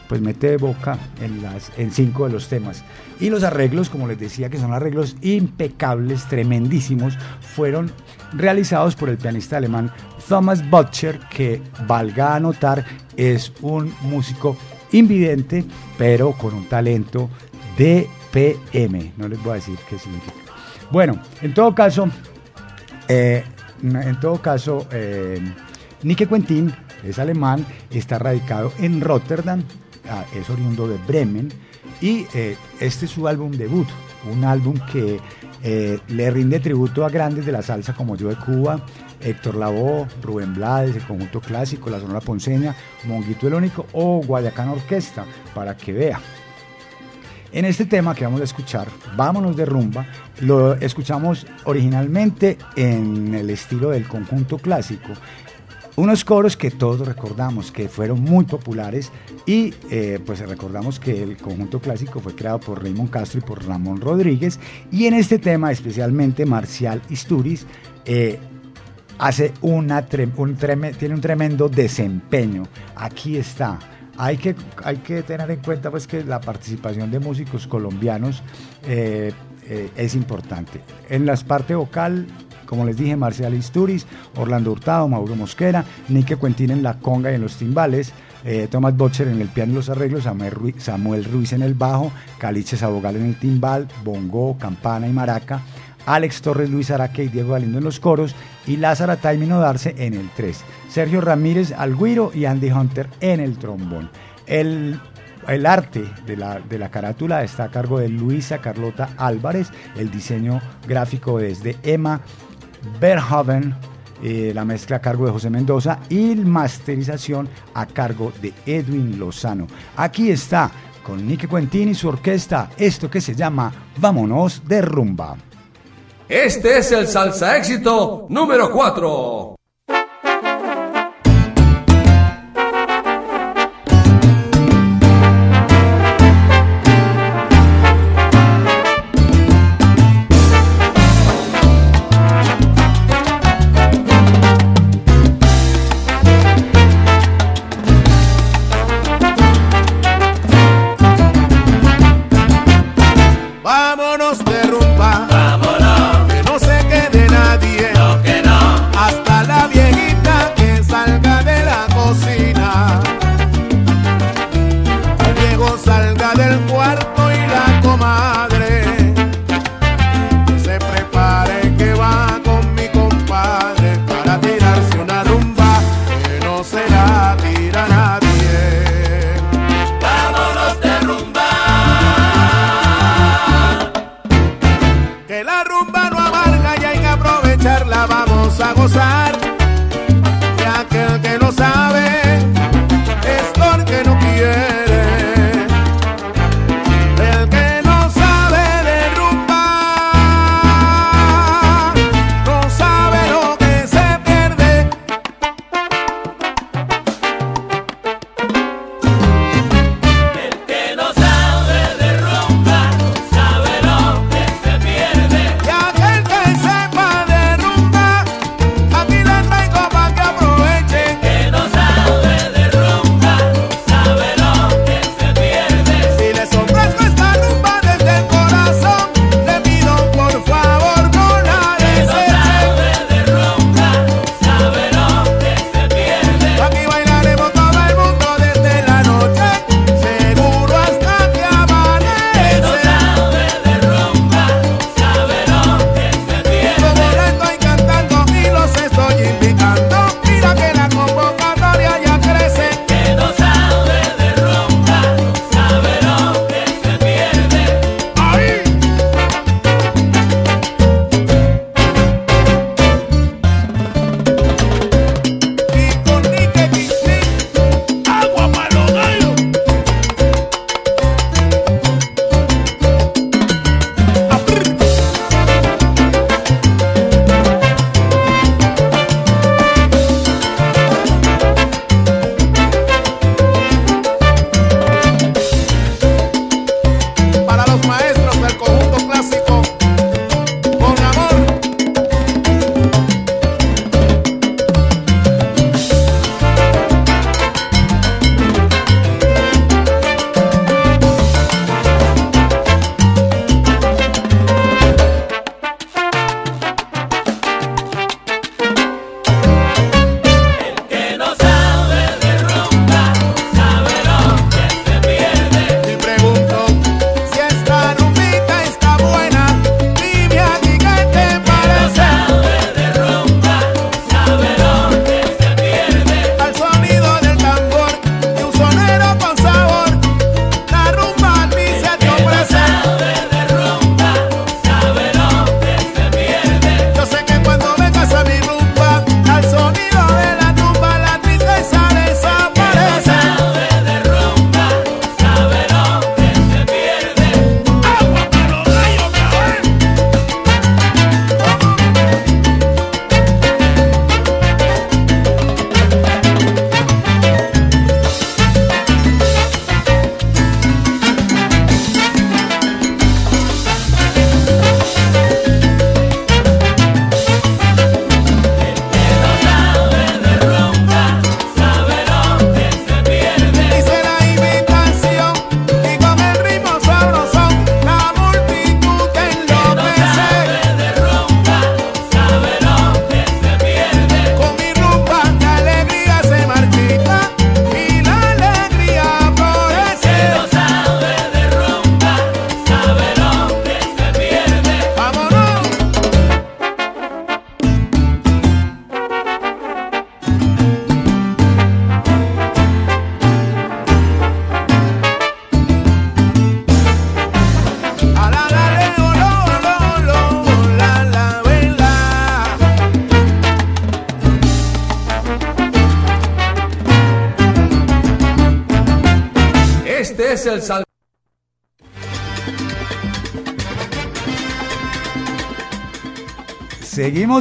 pues mete de boca en, las, en cinco de los temas. Y los arreglos, como les decía, que son arreglos impecables, tremendísimos, fueron realizados por el pianista alemán Thomas Butcher, que valga anotar, es un músico invidente, pero con un talento de PM. No les voy a decir qué significa. Bueno, en todo caso, eh, en todo caso, eh, Nike Quentin es alemán, está radicado en Rotterdam, ah, es oriundo de Bremen y eh, este es su álbum debut, un álbum que eh, le rinde tributo a grandes de la salsa como Yo de Cuba, Héctor Lavoe, Rubén Blades, el conjunto clásico, la Sonora Ponceña, Monguito el Único o Guayacán Orquesta, para que vea. En este tema que vamos a escuchar, Vámonos de rumba, lo escuchamos originalmente en el estilo del conjunto clásico. Unos coros que todos recordamos, que fueron muy populares y eh, pues recordamos que el conjunto clásico fue creado por Raymond Castro y por Ramón Rodríguez y en este tema especialmente Marcial Isturiz eh, hace una un tiene un tremendo desempeño. Aquí está hay que, hay que tener en cuenta pues, que la participación de músicos colombianos eh, eh, es importante. En la parte vocal, como les dije, Marcial Isturiz, Orlando Hurtado, Mauro Mosquera, Nike Cuentín en la conga y en los timbales, eh, Thomas Butcher en el piano y los arreglos, Samuel Ruiz, en el bajo, Caliche Sabogal en el timbal, bongo, campana y maraca, Alex Torres, Luis Araque y Diego Galindo en los coros y Lázara Taimino Darce en el 3. Sergio Ramírez al güiro y Andy Hunter en el trombón. El, el arte de la, de la, carátula está a cargo de Luisa Carlota Álvarez, el diseño gráfico es de Emma Verhoeven, eh, la mezcla a cargo de José Mendoza y masterización a cargo de Edwin Lozano. Aquí está con Nicky Quentin y su orquesta, esto que se llama Vámonos de rumba. Este es el salsa éxito número 4.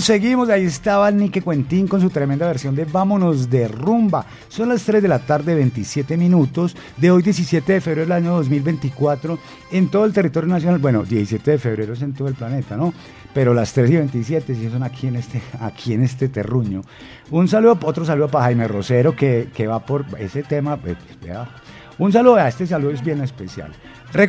Seguimos. Ahí estaba Nique Cuentín con su tremenda versión de Vámonos de Rumba. Son las 3 de la tarde, 27 minutos, de hoy 17 de febrero del año 2024, en todo el territorio nacional. Bueno, 17 de febrero es en todo el planeta, ¿no? Pero las 3 y 27 sí son aquí en este, aquí en este terruño. Un saludo, otro saludo para Jaime Rosero, que, que va por ese tema. pues. Un saludo, a este saludo es bien especial.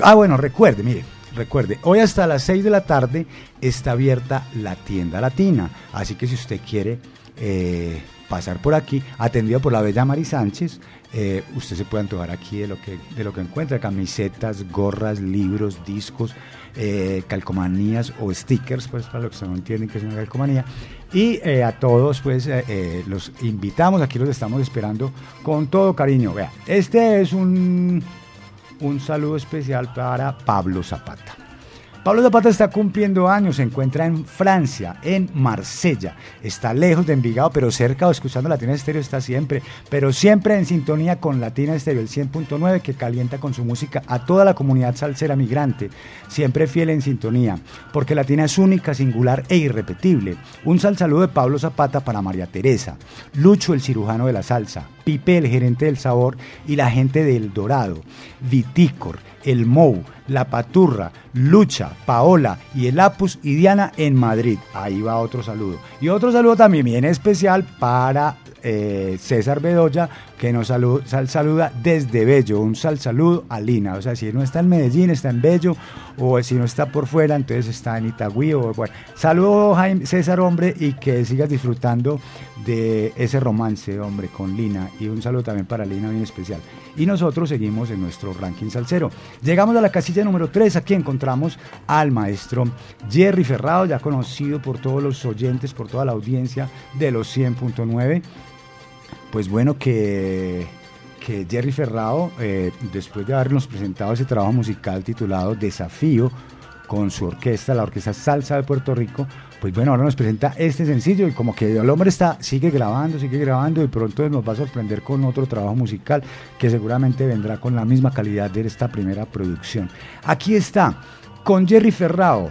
Ah, bueno, recuerde, mire, recuerde, hoy hasta las 6 de la tarde está abierta la tienda latina. Así que si usted quiere eh, pasar por aquí, atendido por la bella Mari Sánchez, eh, usted se puede antojar aquí de lo que, de lo que encuentra, camisetas, gorras, libros, discos, eh, calcomanías o stickers, pues para los que no entienden que es una calcomanía. Y a todos, pues, los invitamos, aquí los estamos esperando con todo cariño. Vea, este es un, un saludo especial para Pablo Zapata. Pablo Zapata está cumpliendo años, se encuentra en Francia, en Marsella. Está lejos de Envigado, pero cerca o escuchando Latina Estéreo está siempre, pero siempre en sintonía con Latina Estéreo, el 100.9 que calienta con su música a toda la comunidad salsera migrante. Siempre fiel en sintonía, porque Latina es única, singular e irrepetible. Un sal saludo de Pablo Zapata para María Teresa, Lucho el cirujano de la salsa, Pipe el gerente del sabor y la gente del Dorado, Vitícor, el Mou, La Paturra, Lucha, Paola y el Apus y Diana en Madrid. Ahí va otro saludo. Y otro saludo también bien especial para eh, César Bedoya, que nos salu- sal- saluda desde Bello. Un sal saludo a Lina. O sea, si no está en Medellín, está en Bello, o si no está por fuera, entonces está en Itagüí. O, bueno. Saludo, Jaime, César, hombre, y que sigas disfrutando de ese romance, hombre, con Lina. Y un saludo también para Lina, bien especial. Y nosotros seguimos en nuestro ranking salsero. Llegamos a la casilla número 3. Aquí encontramos al maestro Jerry Ferrado, ya conocido por todos los oyentes, por toda la audiencia de los 100.9. Pues bueno, que, que Jerry Ferrado, eh, después de habernos presentado ese trabajo musical titulado Desafío, con su orquesta, la Orquesta Salsa de Puerto Rico, pues bueno, ahora nos presenta este sencillo y como que el hombre está, sigue grabando, sigue grabando y pronto nos va a sorprender con otro trabajo musical que seguramente vendrá con la misma calidad de esta primera producción. Aquí está, con Jerry Ferrao,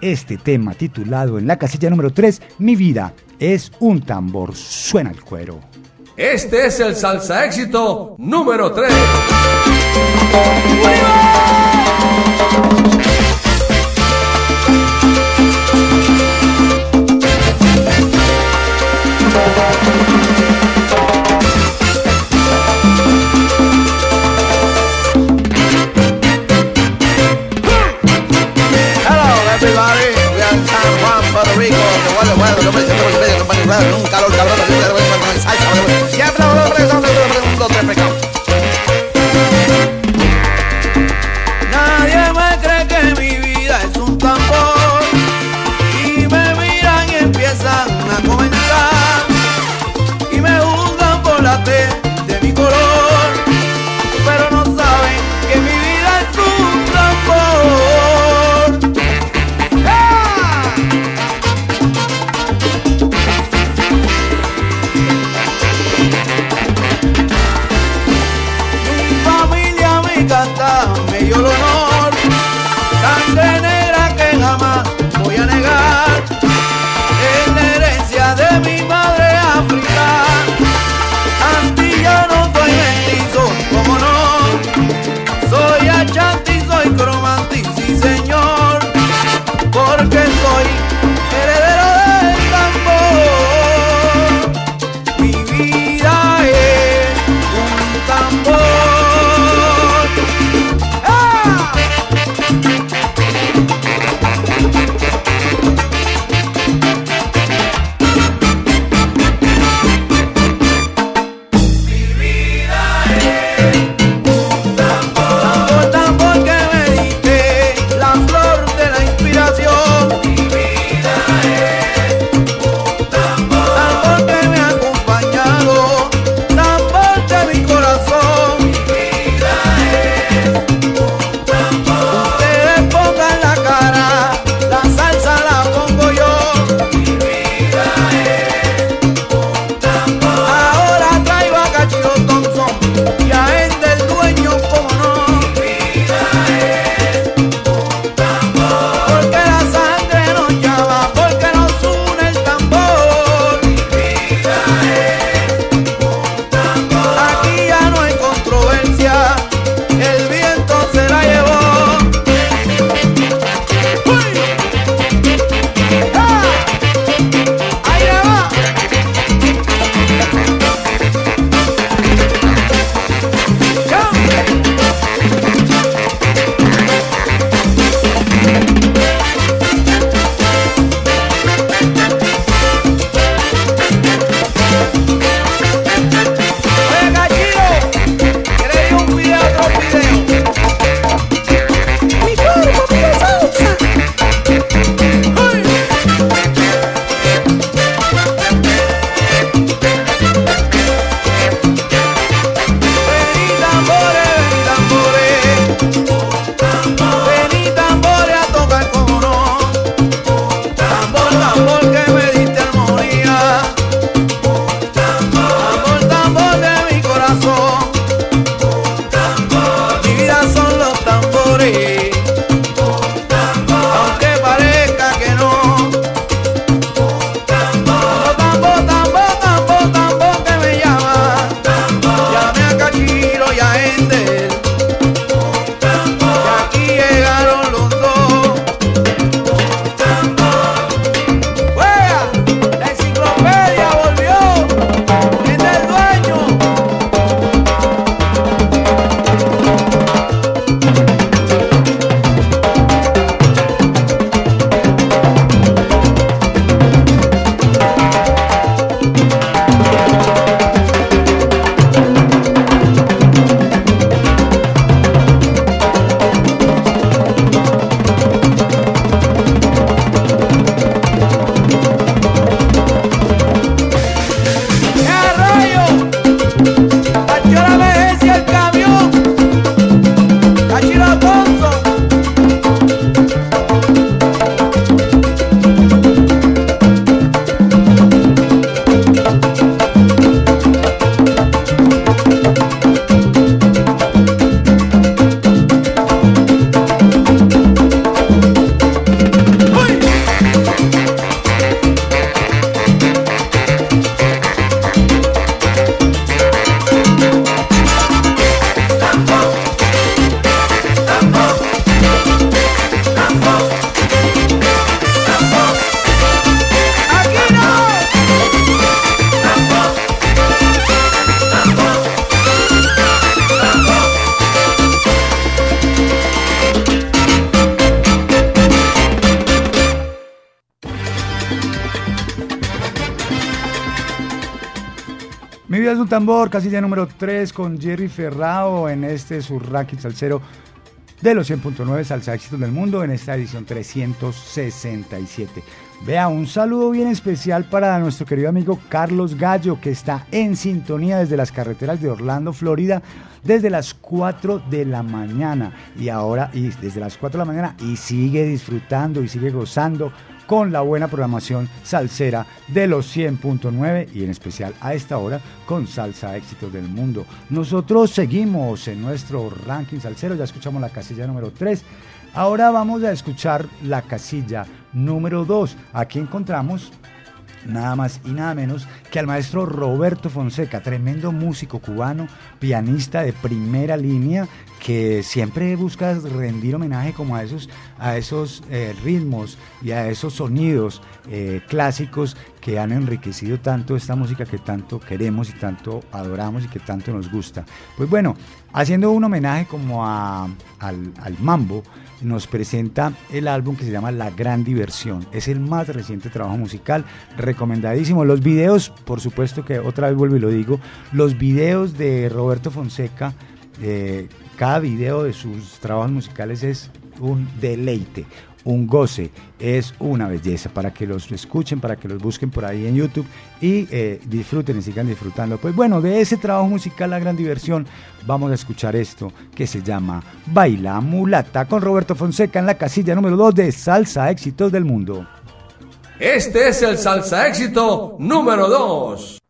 este tema titulado en la casilla número 3, Mi vida es un tambor, suena el cuero. Este es el salsa éxito número 3. Hello, que me casilla número 3 con Jerry Ferrao en este su ranking salsero de los 100.9 Salsa Éxitos del Mundo en esta edición 367. Vea, un saludo bien especial para nuestro querido amigo Carlos Gallo, que está en sintonía desde las carreteras de Orlando, Florida, desde las 4 de la mañana. Y ahora, y desde las 4 de la mañana, y sigue disfrutando y sigue gozando con la buena programación salsera de los 100.9 y en especial a esta hora con Salsa Éxitos del Mundo. Nosotros seguimos en nuestro ranking salsero, ya escuchamos la casilla número 3. Ahora vamos a escuchar la casilla número 2. Aquí encontramos nada más y nada menos que al maestro Roberto Fonseca, tremendo músico cubano, pianista de primera línea, que siempre busca rendir homenaje como a esos, a esos eh, ritmos y a esos sonidos eh, clásicos que han enriquecido tanto esta música que tanto queremos y tanto adoramos y que tanto nos gusta. Pues bueno, haciendo un homenaje como a, al, mambo, nos presenta el álbum que se llama La Gran Diversión. Es el más reciente trabajo musical, recomendadísimo. Los videos, por supuesto que otra vez vuelvo y lo digo, los videos de Roberto Fonseca, eh, cada video de sus trabajos musicales es un deleite, un goce, es una belleza para que los escuchen, para que los busquen por ahí en YouTube y eh, disfruten y sigan disfrutando. Pues bueno, de ese trabajo musical, la gran diversión, vamos a escuchar esto que se llama Baila Mulata con Roberto Fonseca en la casilla número 2 de Salsa Éxitos del Mundo. Este es el salsa éxito número 2.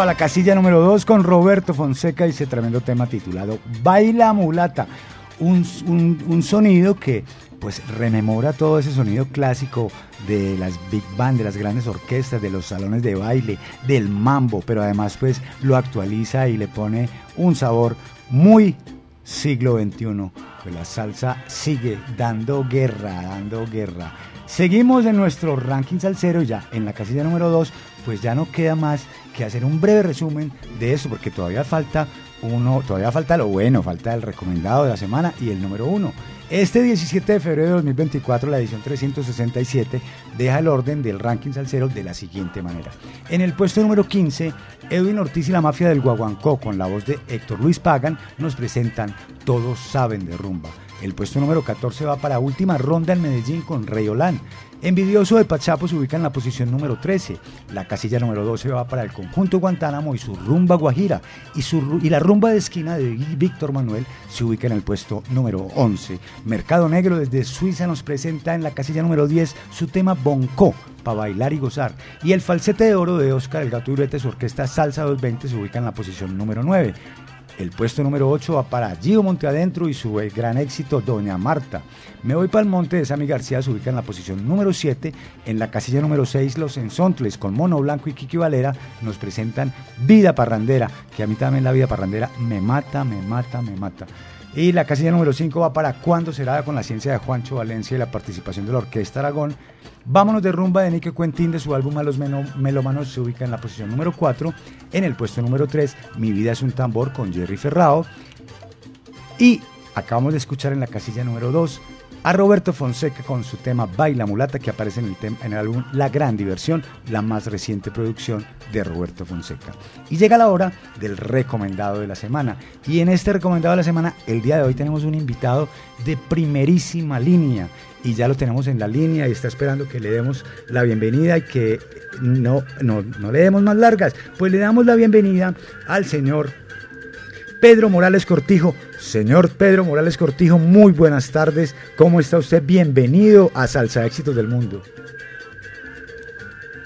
La casilla número 2 con Roberto Fonseca y ese tremendo tema titulado Baila Mulata. Un, un- un sonido que pues rememora todo ese sonido clásico de las big band, de las grandes orquestas, de los salones de baile, del mambo, pero además pues lo actualiza y le pone un sabor muy siglo XXI. Pues la salsa sigue dando guerra, dando guerra. Seguimos en nuestro ranking salsero ya en la casilla número 2, pues ya no queda más que hacer un breve resumen de eso, porque todavía falta uno, todavía falta lo bueno, falta el recomendado de la semana y el número uno. Este 17 de febrero de 2024, la edición 367 deja el orden del ranking salsero de la siguiente manera. En el puesto número 15, Edwin Ortiz y la mafia del Guaguancó, con la voz de Héctor Luis Pagan, nos presentan Todos saben de rumba. El puesto número 14 va para última ronda en Medellín con Rey Olán. Envidioso de Pachapo se ubica en la posición número 13. La casilla número 12 va para el conjunto Guantánamo y su rumba Guajira. Y, su, y la rumba de esquina de Víctor Manuel se ubica en el puesto número 11. Mercado Negro desde Suiza nos presenta en la casilla número 10 su tema Bonco para bailar y gozar. Y el falsete de oro de Oscar El Gato Urete, su orquesta Salsa 220 se ubica en la posición número 9. El puesto número 8 va para Gio Monteadentro y su gran éxito Doña Marta. Me voy para el monte de Sammy García se ubica en la posición número 7. En la casilla número 6 Los Ensontles con Mono Blanco y Kiki Valera nos presentan Vida Parrandera, que a mí también la vida parrandera me mata, me mata, me mata. Y la casilla número 5 va para Cuándo será con la ciencia de Juancho Valencia y la participación de la Orquesta Aragón. Vámonos de rumba de Nique Cuentín de su álbum A los Melómanos se ubica en la posición número 4. En el puesto número 3, Mi vida es un tambor con Jerry Ferrao. Y acabamos de escuchar en la casilla número 2 a Roberto Fonseca con su tema Baila Mulata que aparece en el, en el álbum La Gran Diversión, la más reciente producción de Roberto Fonseca. Y llega la hora del recomendado de la semana. Y en este recomendado de la semana, el día de hoy tenemos un invitado de primerísima línea. Y ya lo tenemos en la línea y está esperando que le demos la bienvenida y que no, no, no le demos más largas. Pues le damos la bienvenida al señor Pedro Morales Cortijo. Señor Pedro Morales Cortijo, muy buenas tardes. ¿Cómo está usted? Bienvenido a Salsa Éxitos del Mundo.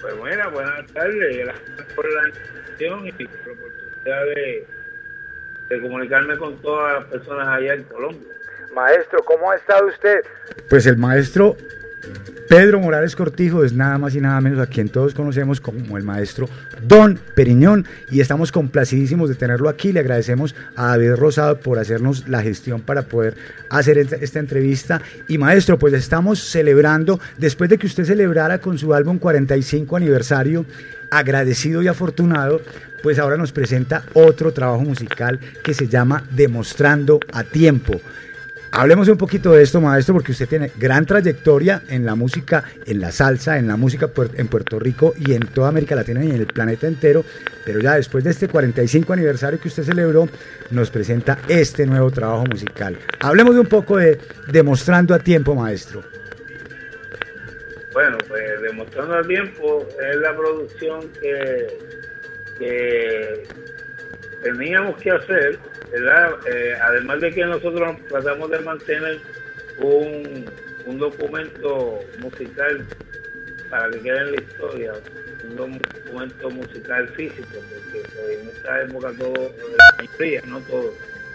Pues buena, buenas tardes. Gracias por la invitación y por la oportunidad de, de comunicarme con todas las personas allá en Colombia. Maestro, ¿cómo ha estado usted? Pues el maestro Pedro Morales Cortijo es nada más y nada menos a quien todos conocemos como el maestro Don Periñón y estamos complacidísimos de tenerlo aquí. Le agradecemos a David Rosado por hacernos la gestión para poder hacer esta, entrevista. Y maestro, pues estamos celebrando, después de que usted celebrara con su álbum 45 aniversario, agradecido y afortunado, pues ahora nos presenta otro trabajo musical que se llama Demostrando a Tiempo. Hablemos un poquito de esto, maestro, porque usted tiene gran trayectoria en la música, en la salsa, en la música en Puerto Rico y en toda América Latina y en el planeta entero. Pero ya después de este 45 aniversario que usted celebró, nos presenta este nuevo trabajo musical. Hablemos de un poco de Demostrando a Tiempo, maestro. Bueno, pues demostrando al tiempo es la producción que, que teníamos que hacer, Eh, además de que nosotros tratamos de mantener un, un documento musical para que quede en la historia, un documento musical físico, porque pues, en esta época todo, la mayoría, no todo,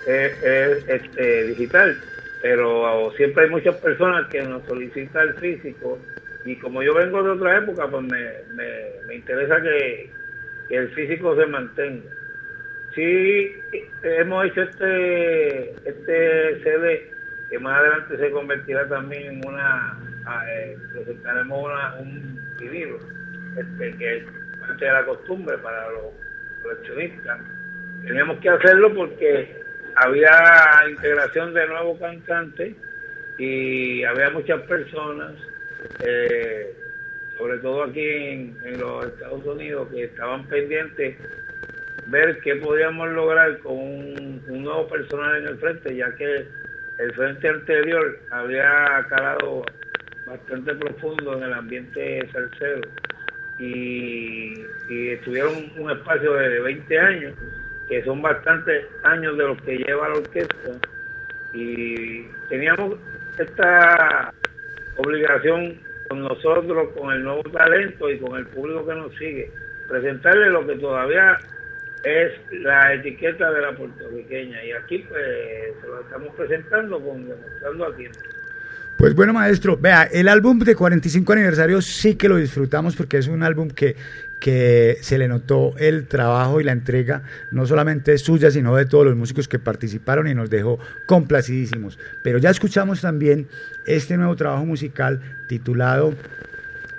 es, es, este, digital, pero siempre hay muchas personas que nos solicitan el físico y como yo vengo de otra época, pues me, me, me interesa que el físico se mantenga. Sí, hemos hecho este este CD que más adelante se convertirá también en una, eh, presentaremos una, un vinilo, este, que es parte de la costumbre para los coleccionistas. Teníamos que hacerlo porque había integración de nuevos cantantes y había muchas personas, eh, sobre todo aquí en los Estados Unidos, que estaban pendientes ver qué podíamos lograr con un, nuevo personal en el frente, ya que el frente anterior había calado bastante profundo en el ambiente salsero y, y estuvieron un espacio de 20 años, que son bastantes años de los que lleva la orquesta, y teníamos esta obligación con nosotros, con el nuevo talento y con el público que nos sigue, presentarle lo que todavía es la etiqueta de la puertorriqueña y aquí pues se lo estamos presentando con demostrando aquí Pues bueno, maestro, vea, el álbum de 45 aniversario sí que lo disfrutamos porque es un álbum que, que se le notó el trabajo y la entrega, no solamente suya, sino de todos los músicos que participaron y nos dejó complacidísimos. Pero ya escuchamos también este nuevo trabajo musical titulado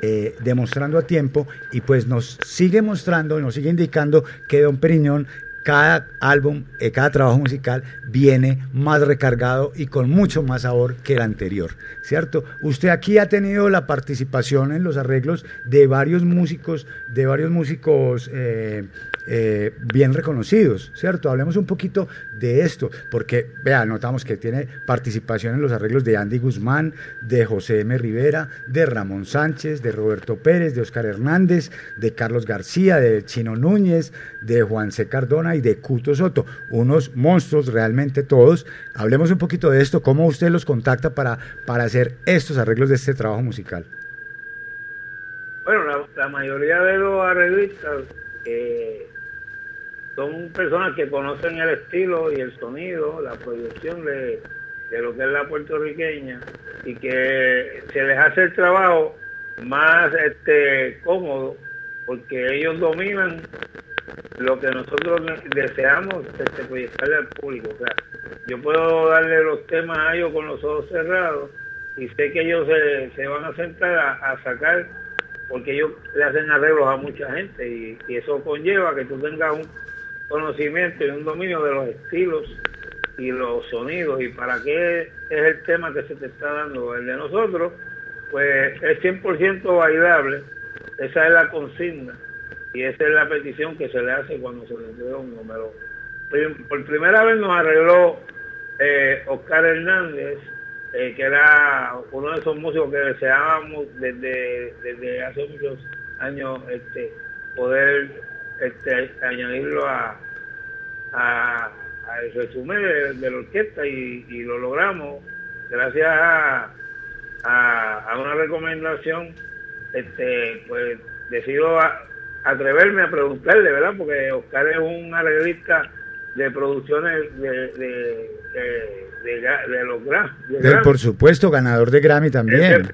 eh, Demostrando a Tiempo y pues nos sigue mostrando nos sigue indicando que Don Periñón cada álbum, eh, cada trabajo musical viene más recargado y con mucho más sabor que el anterior, ¿cierto? Usted aquí ha tenido la participación en los arreglos de varios músicos, de varios músicos eh, eh, bien reconocidos, ¿cierto? Hablemos un poquito de esto, porque, vea, notamos que tiene participación en los arreglos de Andy Guzmán, de José M. Rivera, de Ramón Sánchez, de Roberto Pérez, de Oscar Hernández, de Carlos García, de Chino Núñez, de Juan C. Cardona y de Cuto Soto, unos monstruos realmente todos. Hablemos un poquito de esto, cómo usted los contacta para, para hacer estos arreglos de este trabajo musical. Bueno, la, mayoría de los arreglistas eh, son personas que conocen el estilo y el sonido, la proyección de, de lo que es la puertorriqueña y que se les hace el trabajo más este cómodo porque ellos dominan lo que nosotros deseamos este, proyectarle al público. Yo puedo darle los temas a ellos con los ojos cerrados y sé que ellos se, se van a sentar a, a sacar porque ellos le hacen arreglos a mucha gente y, y eso conlleva que tú tengas un conocimiento y un dominio de los estilos y los sonidos y para qué es el tema que se te está dando. El de nosotros, pues es 100% bailable, esa es la consigna y esa es la petición que se le hace cuando se le entrega un número. Por primera vez nos arregló eh, Oscar Hernández, eh, que era uno de esos músicos que deseábamos desde, desde hace muchos años este, poder este, añadirlo a, a, al resumen de, la orquesta y, lo logramos gracias a, a, a una recomendación este pues decido a- atreverme a preguntarle verdad porque Oscar es un arreglista de producciones de de, de, los gran- por supuesto, ganador de Grammy también.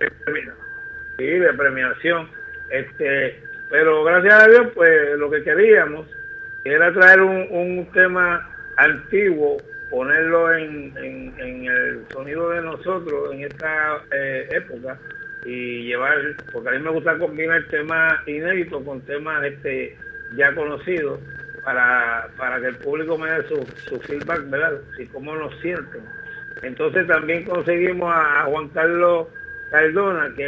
sí, de premiación. Este, pero gracias a Dios, pues lo que queríamos era traer un, un tema antiguo, ponerlo en, en, en el sonido de nosotros en esta eh, época y llevar, porque a mí me gusta combinar temas inéditos con temas este ya conocidos para, para que el público me dé su, su feedback, ¿verdad? Si cómo nos sienten. Entonces también conseguimos a, Juan Carlos Cardona, que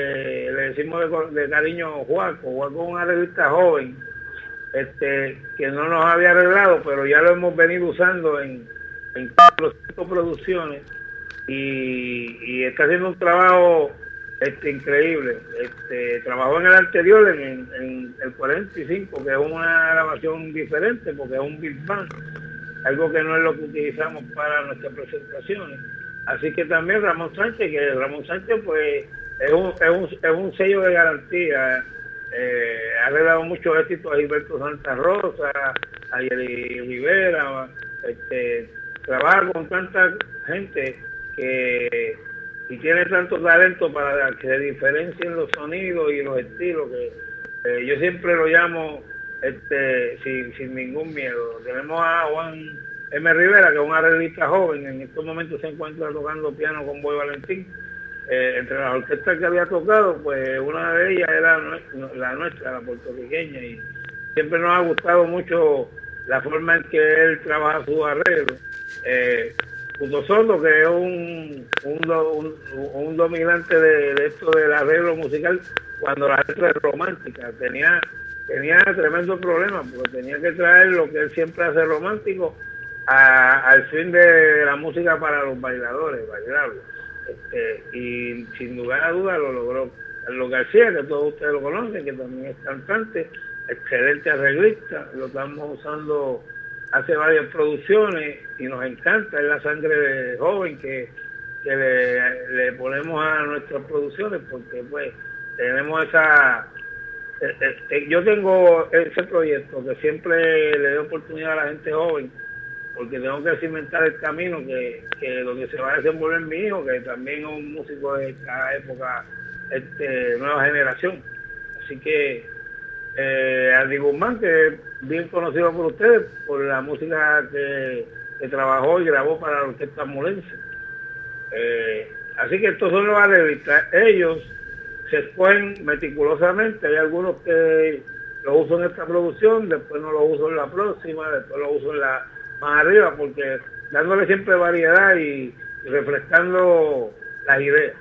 le decimos de, cariño Juaco. Juaco es una revista joven, este, que no nos había arreglado, pero ya lo hemos venido usando en, en cinco producciones y está haciendo un trabajo este increíble. Este, trabajó en el anterior, en, en el 45, que es una grabación diferente porque es un Big Band, algo que no es lo que utilizamos para nuestras presentaciones. Así que también Ramón Sánchez, que Ramón Sánchez pues es un, es un, sello de garantía. Eh, ha regalado muchos éxitos a Gilberto Santa Rosa, a Yeri Rivera, este, trabaja con tanta gente que y tiene tanto talento para que se diferencien los sonidos y los estilos que eh, yo siempre lo llamo este sin, ningún miedo. Tenemos a Juan M. Rivera, que es un arreglista joven, en estos momentos se encuentra tocando piano con Boy Valentín. Eh, entre las orquestas que había tocado, pues una de ellas era la nuestra, la puertorriqueña, y siempre nos ha gustado mucho la forma en que él trabaja sus arreglos. Eh, Soto, que es un, un, un, dominante de, esto del arreglo musical cuando la letra es romántica. Tenía, tenía tremendo problema porque tenía que traer lo que él siempre hace romántico al fin de la música para los bailadores, bailables. Este, y sin lugar a dudas lo logró. Carlos García, que todos ustedes lo conocen, que también es cantante, excelente arreglista, lo estamos usando hace varias producciones y nos encanta, es la sangre joven que, que le, ponemos a nuestras producciones porque pues tenemos esa eh, eh, eh, yo tengo ese proyecto que siempre le doy oportunidad a la gente joven, porque tengo que cimentar el camino que, que donde se va a desenvolver mi hijo, que también es un músico de esta época, este, nueva generación. Así que eh, Andy Guzmán, que es bien conocido por ustedes, por la música que, trabajó y grabó para la Orquesta Molense. Eh, así que estos son los arreglistas. Ellos se escogen meticulosamente. Hay algunos que lo uso en esta producción, después no lo uso en la próxima, después lo uso en la más arriba, porque dándole siempre variedad y, y refrescando las ideas.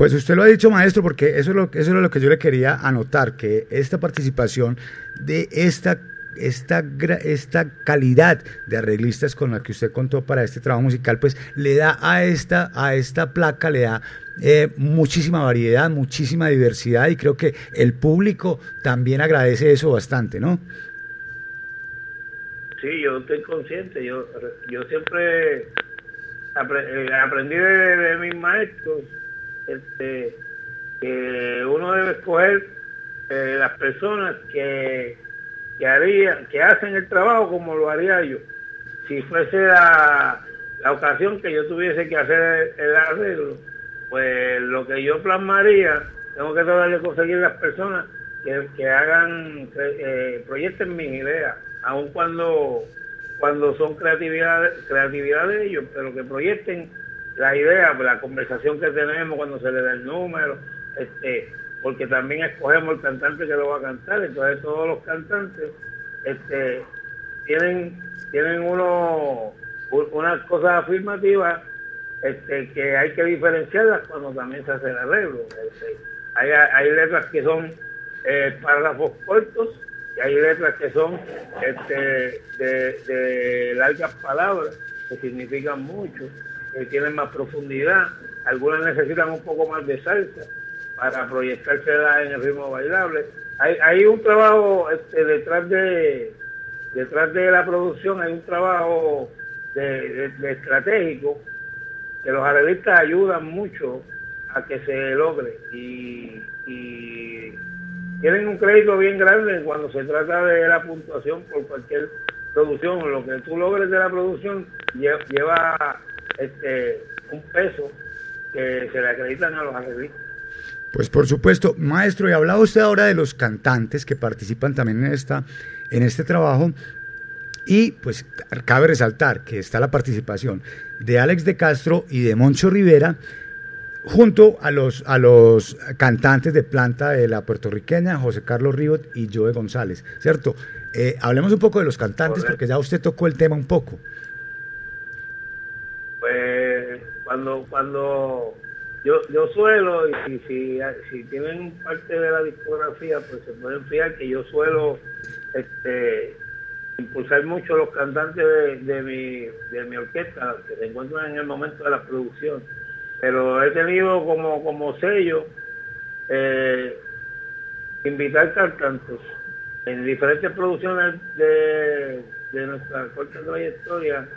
Pues usted lo ha dicho, maestro, porque eso es lo, eso es lo que yo le quería anotar, que esta participación de esta, esta, esta calidad de arreglistas con la que usted contó para este trabajo musical, pues le da a esta, a esta placa, le da eh, muchísima variedad, muchísima diversidad y creo que el público también agradece eso bastante, ¿no? Sí, yo estoy consciente. Yo, yo siempre eh, aprendí de mis maestros este, que uno debe escoger eh, las personas que, que harían, que hacen el trabajo como lo haría yo. Si fuese la, la ocasión que yo tuviese que hacer el, arreglo, pues lo que yo plasmaría, tengo que tratar de conseguir las personas que, que hagan, eh, proyecten mis ideas, aun cuando cuando son creatividad, creatividad de ellos, pero que proyecten la idea, la conversación que tenemos cuando se le da el número, este, porque también escogemos el cantante que lo va a cantar, entonces todos los cantantes este, tienen, tienen uno, unas cosas afirmativas este, que hay que diferenciarlas cuando también se hace el arreglo. Este, hay, letras que son eh, párrafos cortos y hay letras que son este, de largas palabras que significan mucho, que tienen más profundidad. Algunas necesitan un poco más de salsa para proyectársela en el ritmo bailable. Hay, un trabajo este, detrás de detrás de la producción, hay un trabajo estratégico que los arreglistas ayudan mucho a que se logre y, y tienen un crédito bien grande cuando se trata de la puntuación por cualquier producción. Lo que tú logres de la producción lle- lleva este un peso que se le acreditan a los arreglistas. Pues por supuesto, maestro, y hablaba usted ahora de los cantantes que participan también en, esta, en este trabajo. Y pues cabe resaltar que está la participación de Alex de Castro y de Moncho Rivera junto a los, a los cantantes de planta de la puertorriqueña, José Carlos Ribot y Joe González, ¿cierto? Eh, hablemos un poco de los cantantes porque ya usted tocó el tema un poco. Pues cuando cuando yo yo suelo y si, si, tienen parte de la discografía pues se pueden fijar que yo suelo este impulsar mucho los cantantes de, de mi de mi orquesta que se encuentran en el momento de la producción. Pero he tenido como como sello eh, invitar cantantes en diferentes producciones de, de nuestra corta trayectoria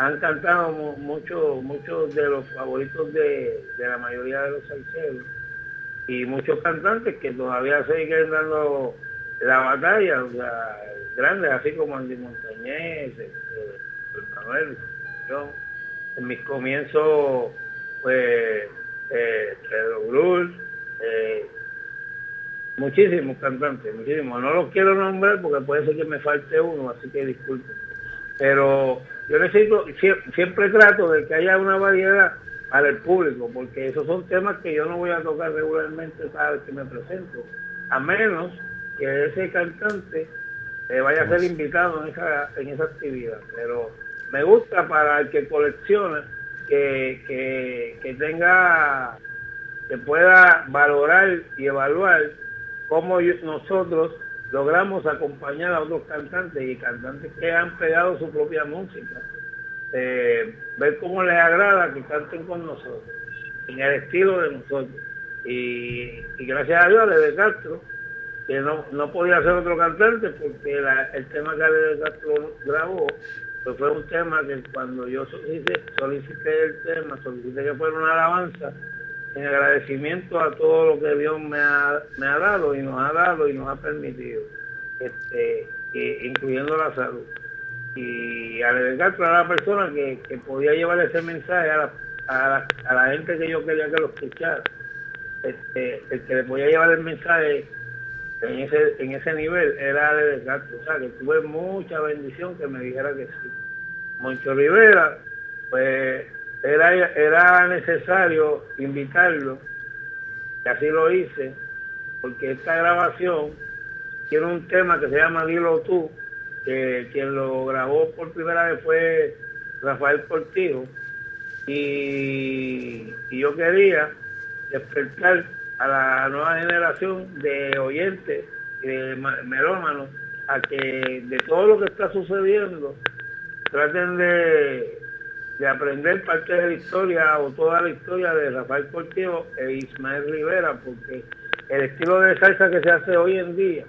han cantado mu- muchos muchos de los favoritos de, de la mayoría de los salseros y muchos cantantes que todavía siguen dando la batalla, o sea, grandes, así como Andy Montañez, este, Manuel, yo, en mis comienzos, pues, eh, Pedro Brul, eh, muchísimos cantantes, muchísimos. No los quiero nombrar porque puede ser que me falte uno, así que disculpen. Pero yo necesito, sie- siempre trato de que haya una variedad para el público, porque esos son temas que yo no voy a tocar regularmente cada vez que me presento, a menos que ese cantante eh, vaya a ser invitado en esa, en esa actividad. Pero me gusta para el que colecciona que, que, que tenga, que pueda valorar y evaluar cómo nosotros logramos acompañar a otros cantantes y cantantes que han pegado su propia música. Eh, ver cómo les agrada que canten con nosotros, en el estilo de nosotros. Y, gracias a Dios, de Castro, que no, no podía ser otro cantante porque el tema que de Castro grabó pues fue un tema que cuando yo solicité, solicité el tema, solicité que fuera una alabanza, en agradecimiento a todo lo que Dios me ha, me ha dado y nos ha dado y nos ha permitido, este, incluyendo la salud. Y al dedicar a la persona que, que podía llevar ese mensaje a la, a, la, a la gente que yo quería que lo escuchara, este, el que le podía llevar el mensaje en ese, en ese nivel era Castro. O sea, que tuve mucha bendición que me dijera que sí. Moncho Rivera, pues era, era necesario invitarlo, y así lo hice, porque esta grabación tiene un tema que se llama Dilo tú, que quien lo grabó por primera vez fue Rafael Cortijo, y, yo quería despertar a la nueva generación de oyentes de ma- melómanos a que de todo lo que está sucediendo traten de, de aprender parte de la historia o toda la historia de Rafael Cortijo e Ismael Rivera porque el estilo de salsa que se hace hoy en día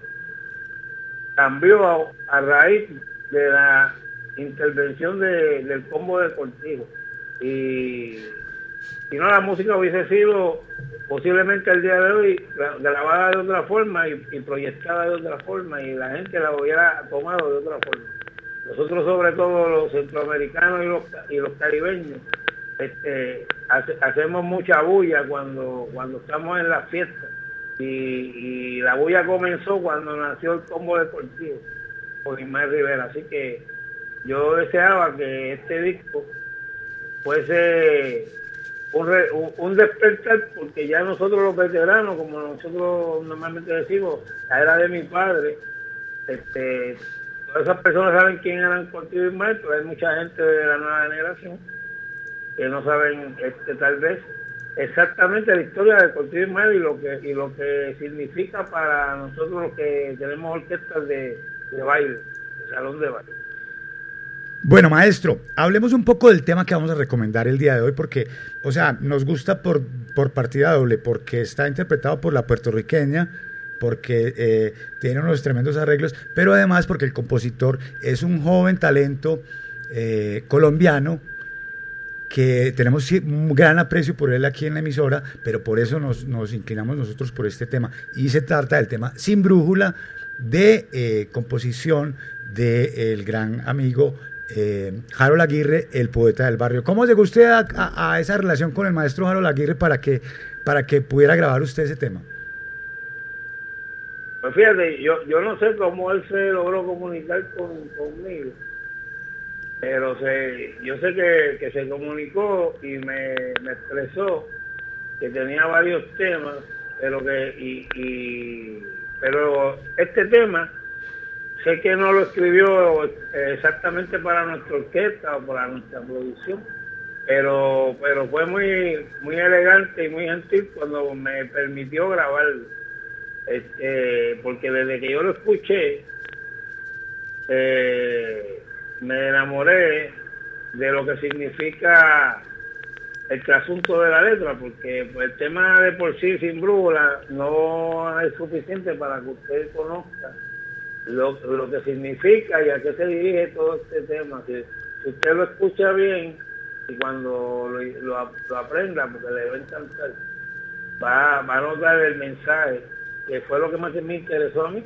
cambió a, raíz de la intervención de- del combo de Cortijo y si no la música hubiese sido posiblemente el día de hoy gra- grabada de otra forma y, y proyectada de otra forma y la gente la hubiera tomado de otra forma. Nosotros sobre todo los centroamericanos y los, y los caribeños este, hace- hacemos mucha bulla cuando, cuando estamos en las fiestas y, la bulla comenzó cuando nació el combo deportivo por Ismael Rivera. Así que yo deseaba que este disco fuese un despertar porque ya nosotros los veteranos, como nosotros normalmente decimos, la era de mi padre, este, todas esas personas saben quién eran Cortijo y Ismael, pero hay mucha gente de la nueva generación que no saben este, tal vez exactamente la historia de Cortijo y Ismael y lo que y lo que significa para nosotros los que tenemos orquestas de, de baile, de salón de baile. Bueno, maestro, hablemos un poco del tema que vamos a recomendar el día de hoy, porque, o sea, nos gusta por, por partida doble, porque está interpretado por la puertorriqueña, porque eh, tiene unos tremendos arreglos, pero además porque el compositor es un joven talento eh, colombiano que tenemos un gran aprecio por él aquí en la emisora, pero por eso nos, inclinamos nosotros por este tema. Y se trata del tema Sin Brújula de eh, composición del gran amigo eh, Harold Aguirre, el poeta del barrio. ¿Cómo llegó usted a esa relación con el maestro Harold Aguirre para que, para que pudiera grabar usted ese tema? Pues fíjate, yo, yo no sé cómo él se logró comunicar con, conmigo, pero se, yo sé que, que se comunicó y me, me expresó que tenía varios temas, pero que y, y- pero este tema sé que no lo escribió exactamente para nuestra orquesta o para nuestra producción, pero pero fue muy muy elegante y muy gentil cuando me permitió grabarlo este, porque desde que yo lo escuché, eh, me enamoré de lo que significa el trasunto de la letra, porque pues, el tema de por sí sin brújula no es suficiente para que usted conozca lo, lo que significa y a qué se dirige todo este tema. Si, si usted lo escucha bien y cuando lo, lo- lo aprenda, porque le va a encantar, va, va a notar el mensaje, que fue lo que más me interesó a mí.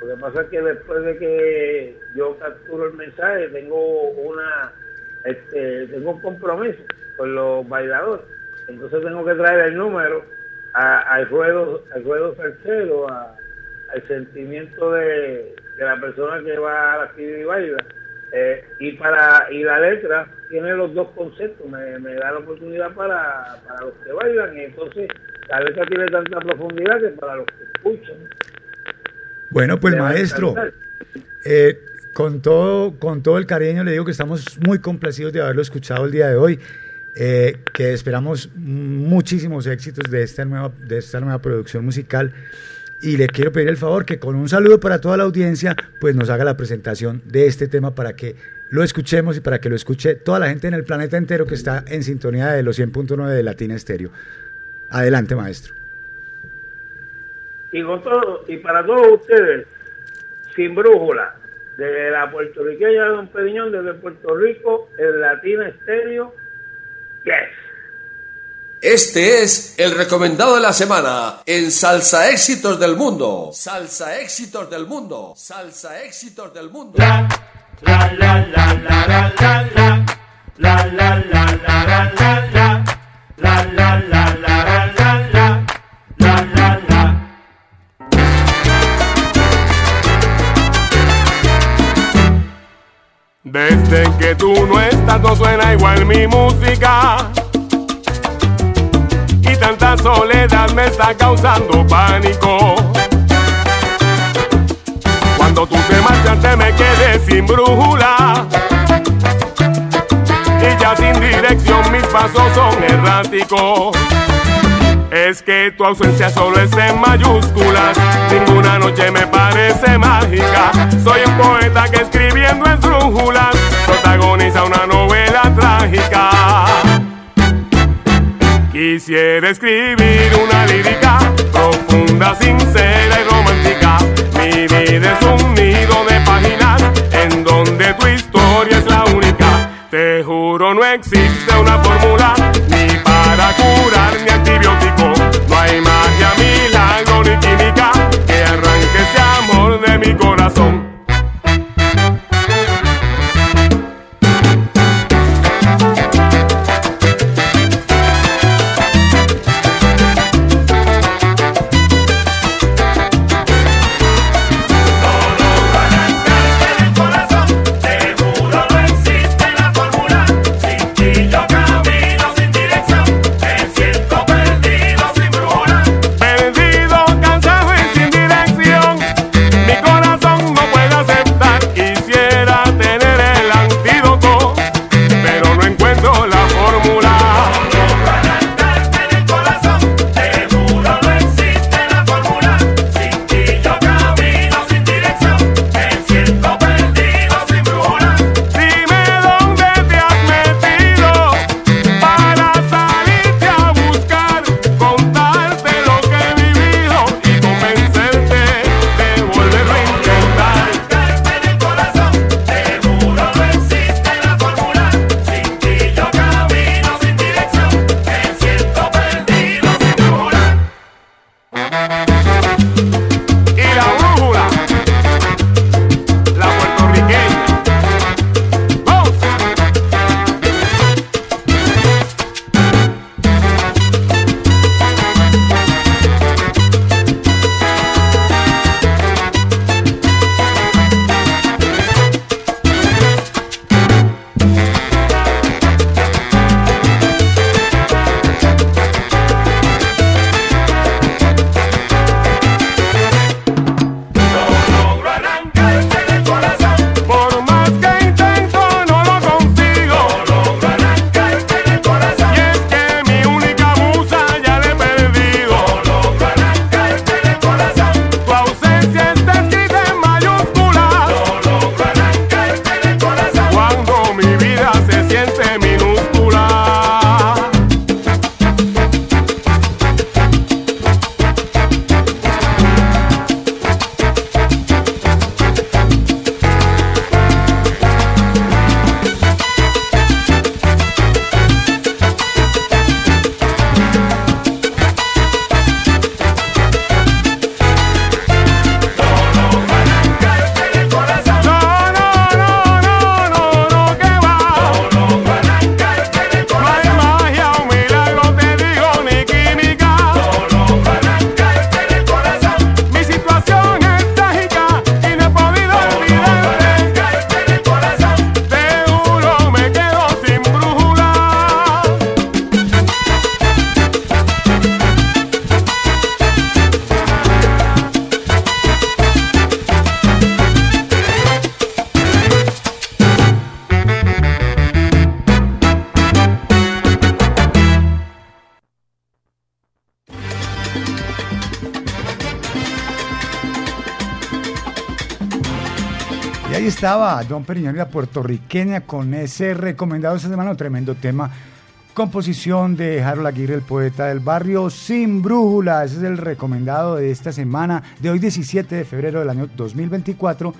Lo que pasa es que después de que yo capturo el mensaje, tengo una este, tengo un compromiso con los bailadores. Entonces tengo que traer el número al ruedo, al ruedo tercero, al sentimiento de, de la persona que va a la actividad y baila. Eh, y para y la letra tiene los dos conceptos, me, da la oportunidad para, para los que bailan entonces la letra tiene tanta profundidad que para los que escuchan. Bueno, pues maestro, eh, con, todo, con todo el cariño le digo que estamos muy complacidos de haberlo escuchado el día de hoy, eh, que esperamos muchísimos éxitos de esta, nueva, de esta nueva producción musical y le quiero pedir el favor que con un saludo para toda la audiencia, pues nos haga la presentación de este tema para que lo escuchemos y para que lo escuche toda la gente en el planeta entero que está en sintonía de los 100.9 de Latina Estéreo. Adelante, maestro. y con todo y para todos ustedes sin brújula de la puertorriqueña de Don Periñón desde Puerto Rico el Latina Estéreo yes Este es el recomendado de la semana en Salsa Éxitos del Mundo. Salsa Éxitos del Mundo. Salsa Éxitos del Mundo. La la la la la la la la la la la la la la la la la la la Desde que tú no estás no suena igual mi música. Y tanta soledad me está causando pánico. Cuando tú te marchaste me quedé sin brújula. Y ya sin dirección mis pasos son erráticos. Es que tu ausencia solo es en mayúsculas. Ninguna noche me parece mágica. Soy un poeta que escribiendo en brújulas protagoniza una novela trágica. Quisiera escribir una lírica profunda, sincera y romántica. Mi vida es un nido de páginas en donde tu historia es la única. Te juro no existe una fórmula ni para curar ni antibiótico. No hay magia, milagro ni química que ese amor de mi corazón. John Periñón y la puertorriqueña con ese recomendado esta semana, un tremendo tema. Composición de Harold Aguirre, el poeta del barrio Sin Brújula. Ese es el recomendado de esta semana, de hoy 17 de febrero del año 2024.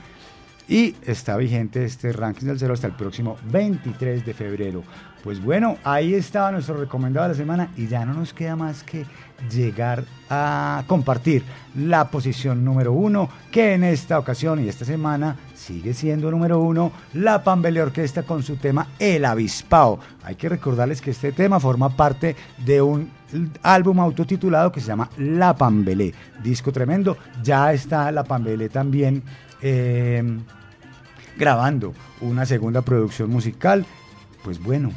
y está vigente este ranking del cero hasta el próximo 23 de febrero. Pues bueno, ahí estaba nuestro recomendado de la semana y ya no nos queda más que llegar a compartir la posición número uno, que en esta ocasión y esta semana sigue siendo número uno, la Pambele Orquesta con su tema El Avispao. Hay que recordarles que este tema forma parte de un álbum autotitulado que se llama La Pambelé, disco tremendo. Ya está La Pambelé también eh, grabando una segunda producción musical. Pues bueno,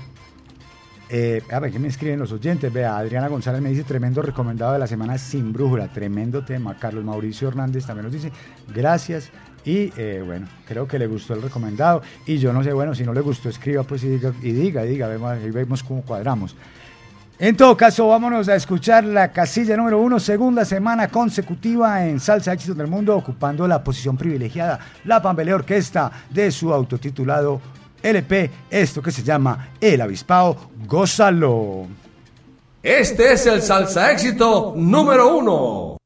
eh, a ver qué me escriben los oyentes. Vea, Adriana González me dice tremendo recomendado de la semana sin brújula, tremendo tema. Carlos Mauricio Hernández también nos dice gracias. Y eh, bueno, creo que le gustó el recomendado. Y yo no sé, bueno, si no le gustó, escriba pues y diga, y diga, y diga, vemos, ahí vemos cómo cuadramos. En todo caso, vámonos a escuchar la casilla número uno, segunda semana consecutiva en Salsa Éxitos del Mundo, ocupando la posición privilegiada, la Pambelea Orquesta de su autotitulado LP, esto que se llama El Avispao, gózalo. Este es el salsa éxito número uno.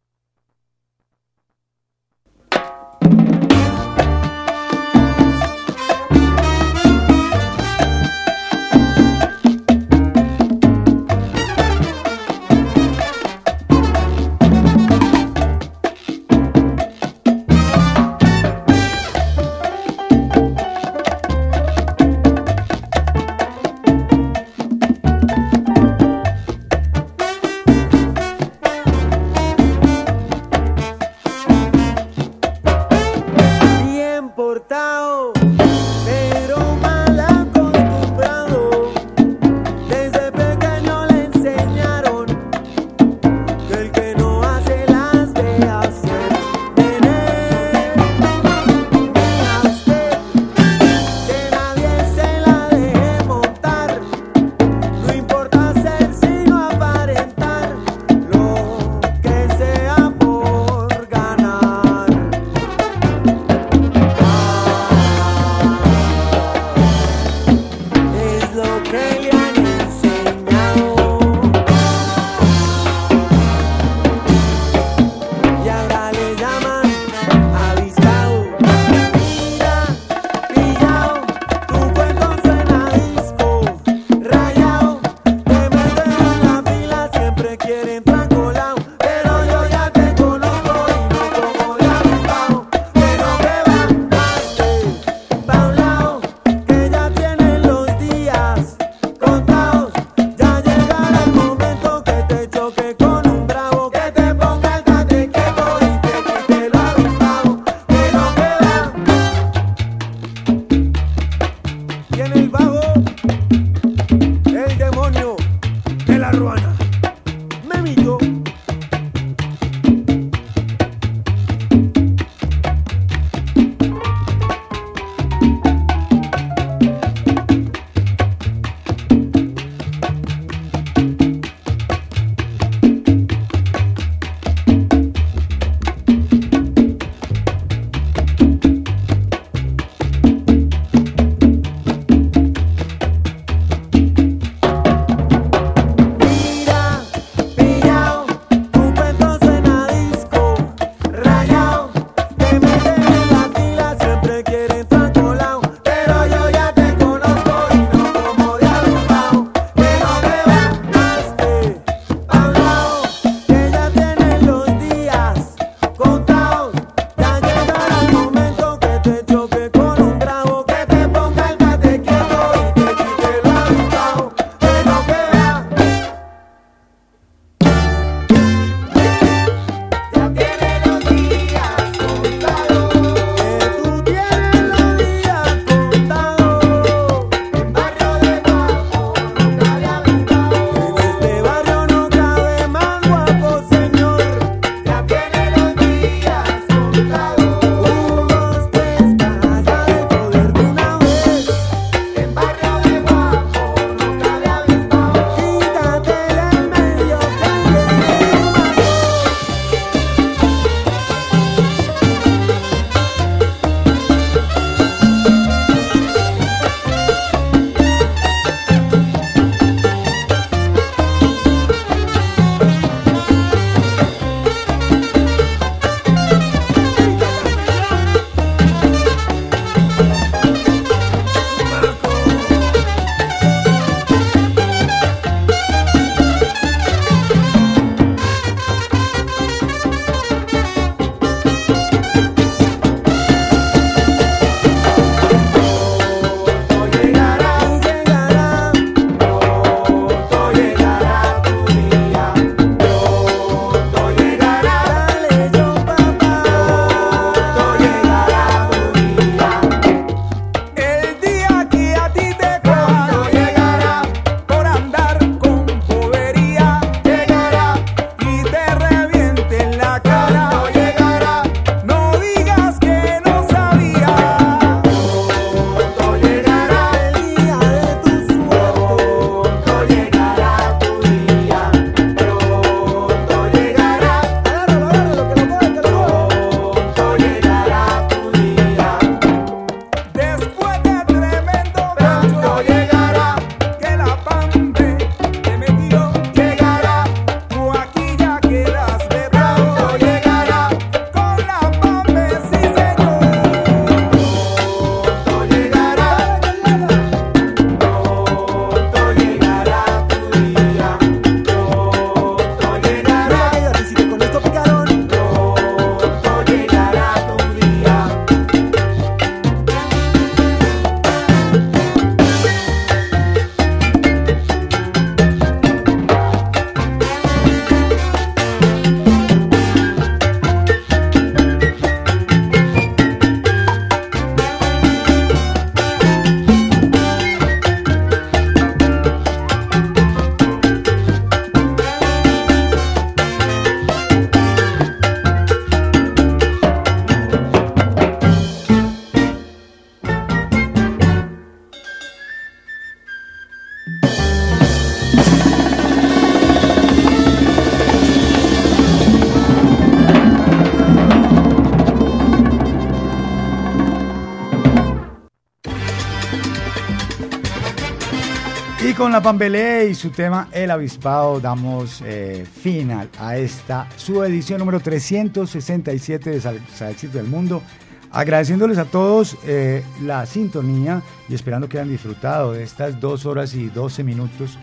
Con la Pambelé y su tema El Avispado damos eh, final a esta su edición número 367 de Salsa Éxito del Mundo. Agradeciéndoles a todos eh, la sintonía y esperando que hayan disfrutado de estas dos horas y 12 minutos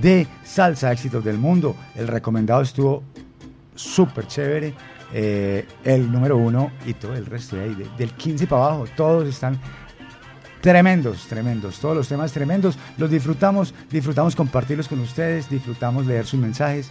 de Salsa Éxitos del Mundo. El recomendado estuvo súper chévere. eh, el número uno y todo el resto de ahí, de- del 15 para abajo, todos están tremendos, tremendos, todos los temas tremendos. Los disfrutamos, disfrutamos compartirlos con ustedes, disfrutamos leer sus mensajes.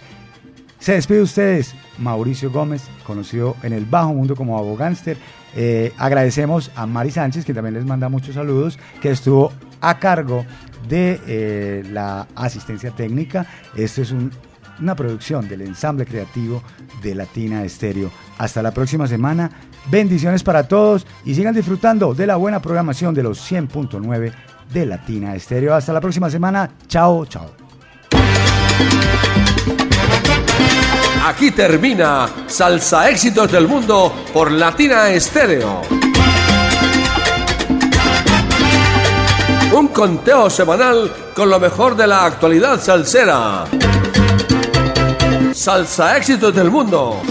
Se despide de ustedes Mauricio Gómez, conocido en el bajo mundo como Abogánster. Eh, agradecemos a Mari Sánchez, que también les manda muchos saludos, que estuvo a cargo de eh, la asistencia técnica. Esto es un- una producción del ensamble creativo de Latina Estéreo. Hasta la próxima semana. Bendiciones para todos y sigan disfrutando de la buena programación de los 100.9 de Latina Estéreo. Hasta la próxima semana. Chao, chao. Aquí termina Salsa Éxitos del Mundo por Latina Estéreo. Un conteo semanal con lo mejor de la actualidad salsera. Salsa Éxitos del Mundo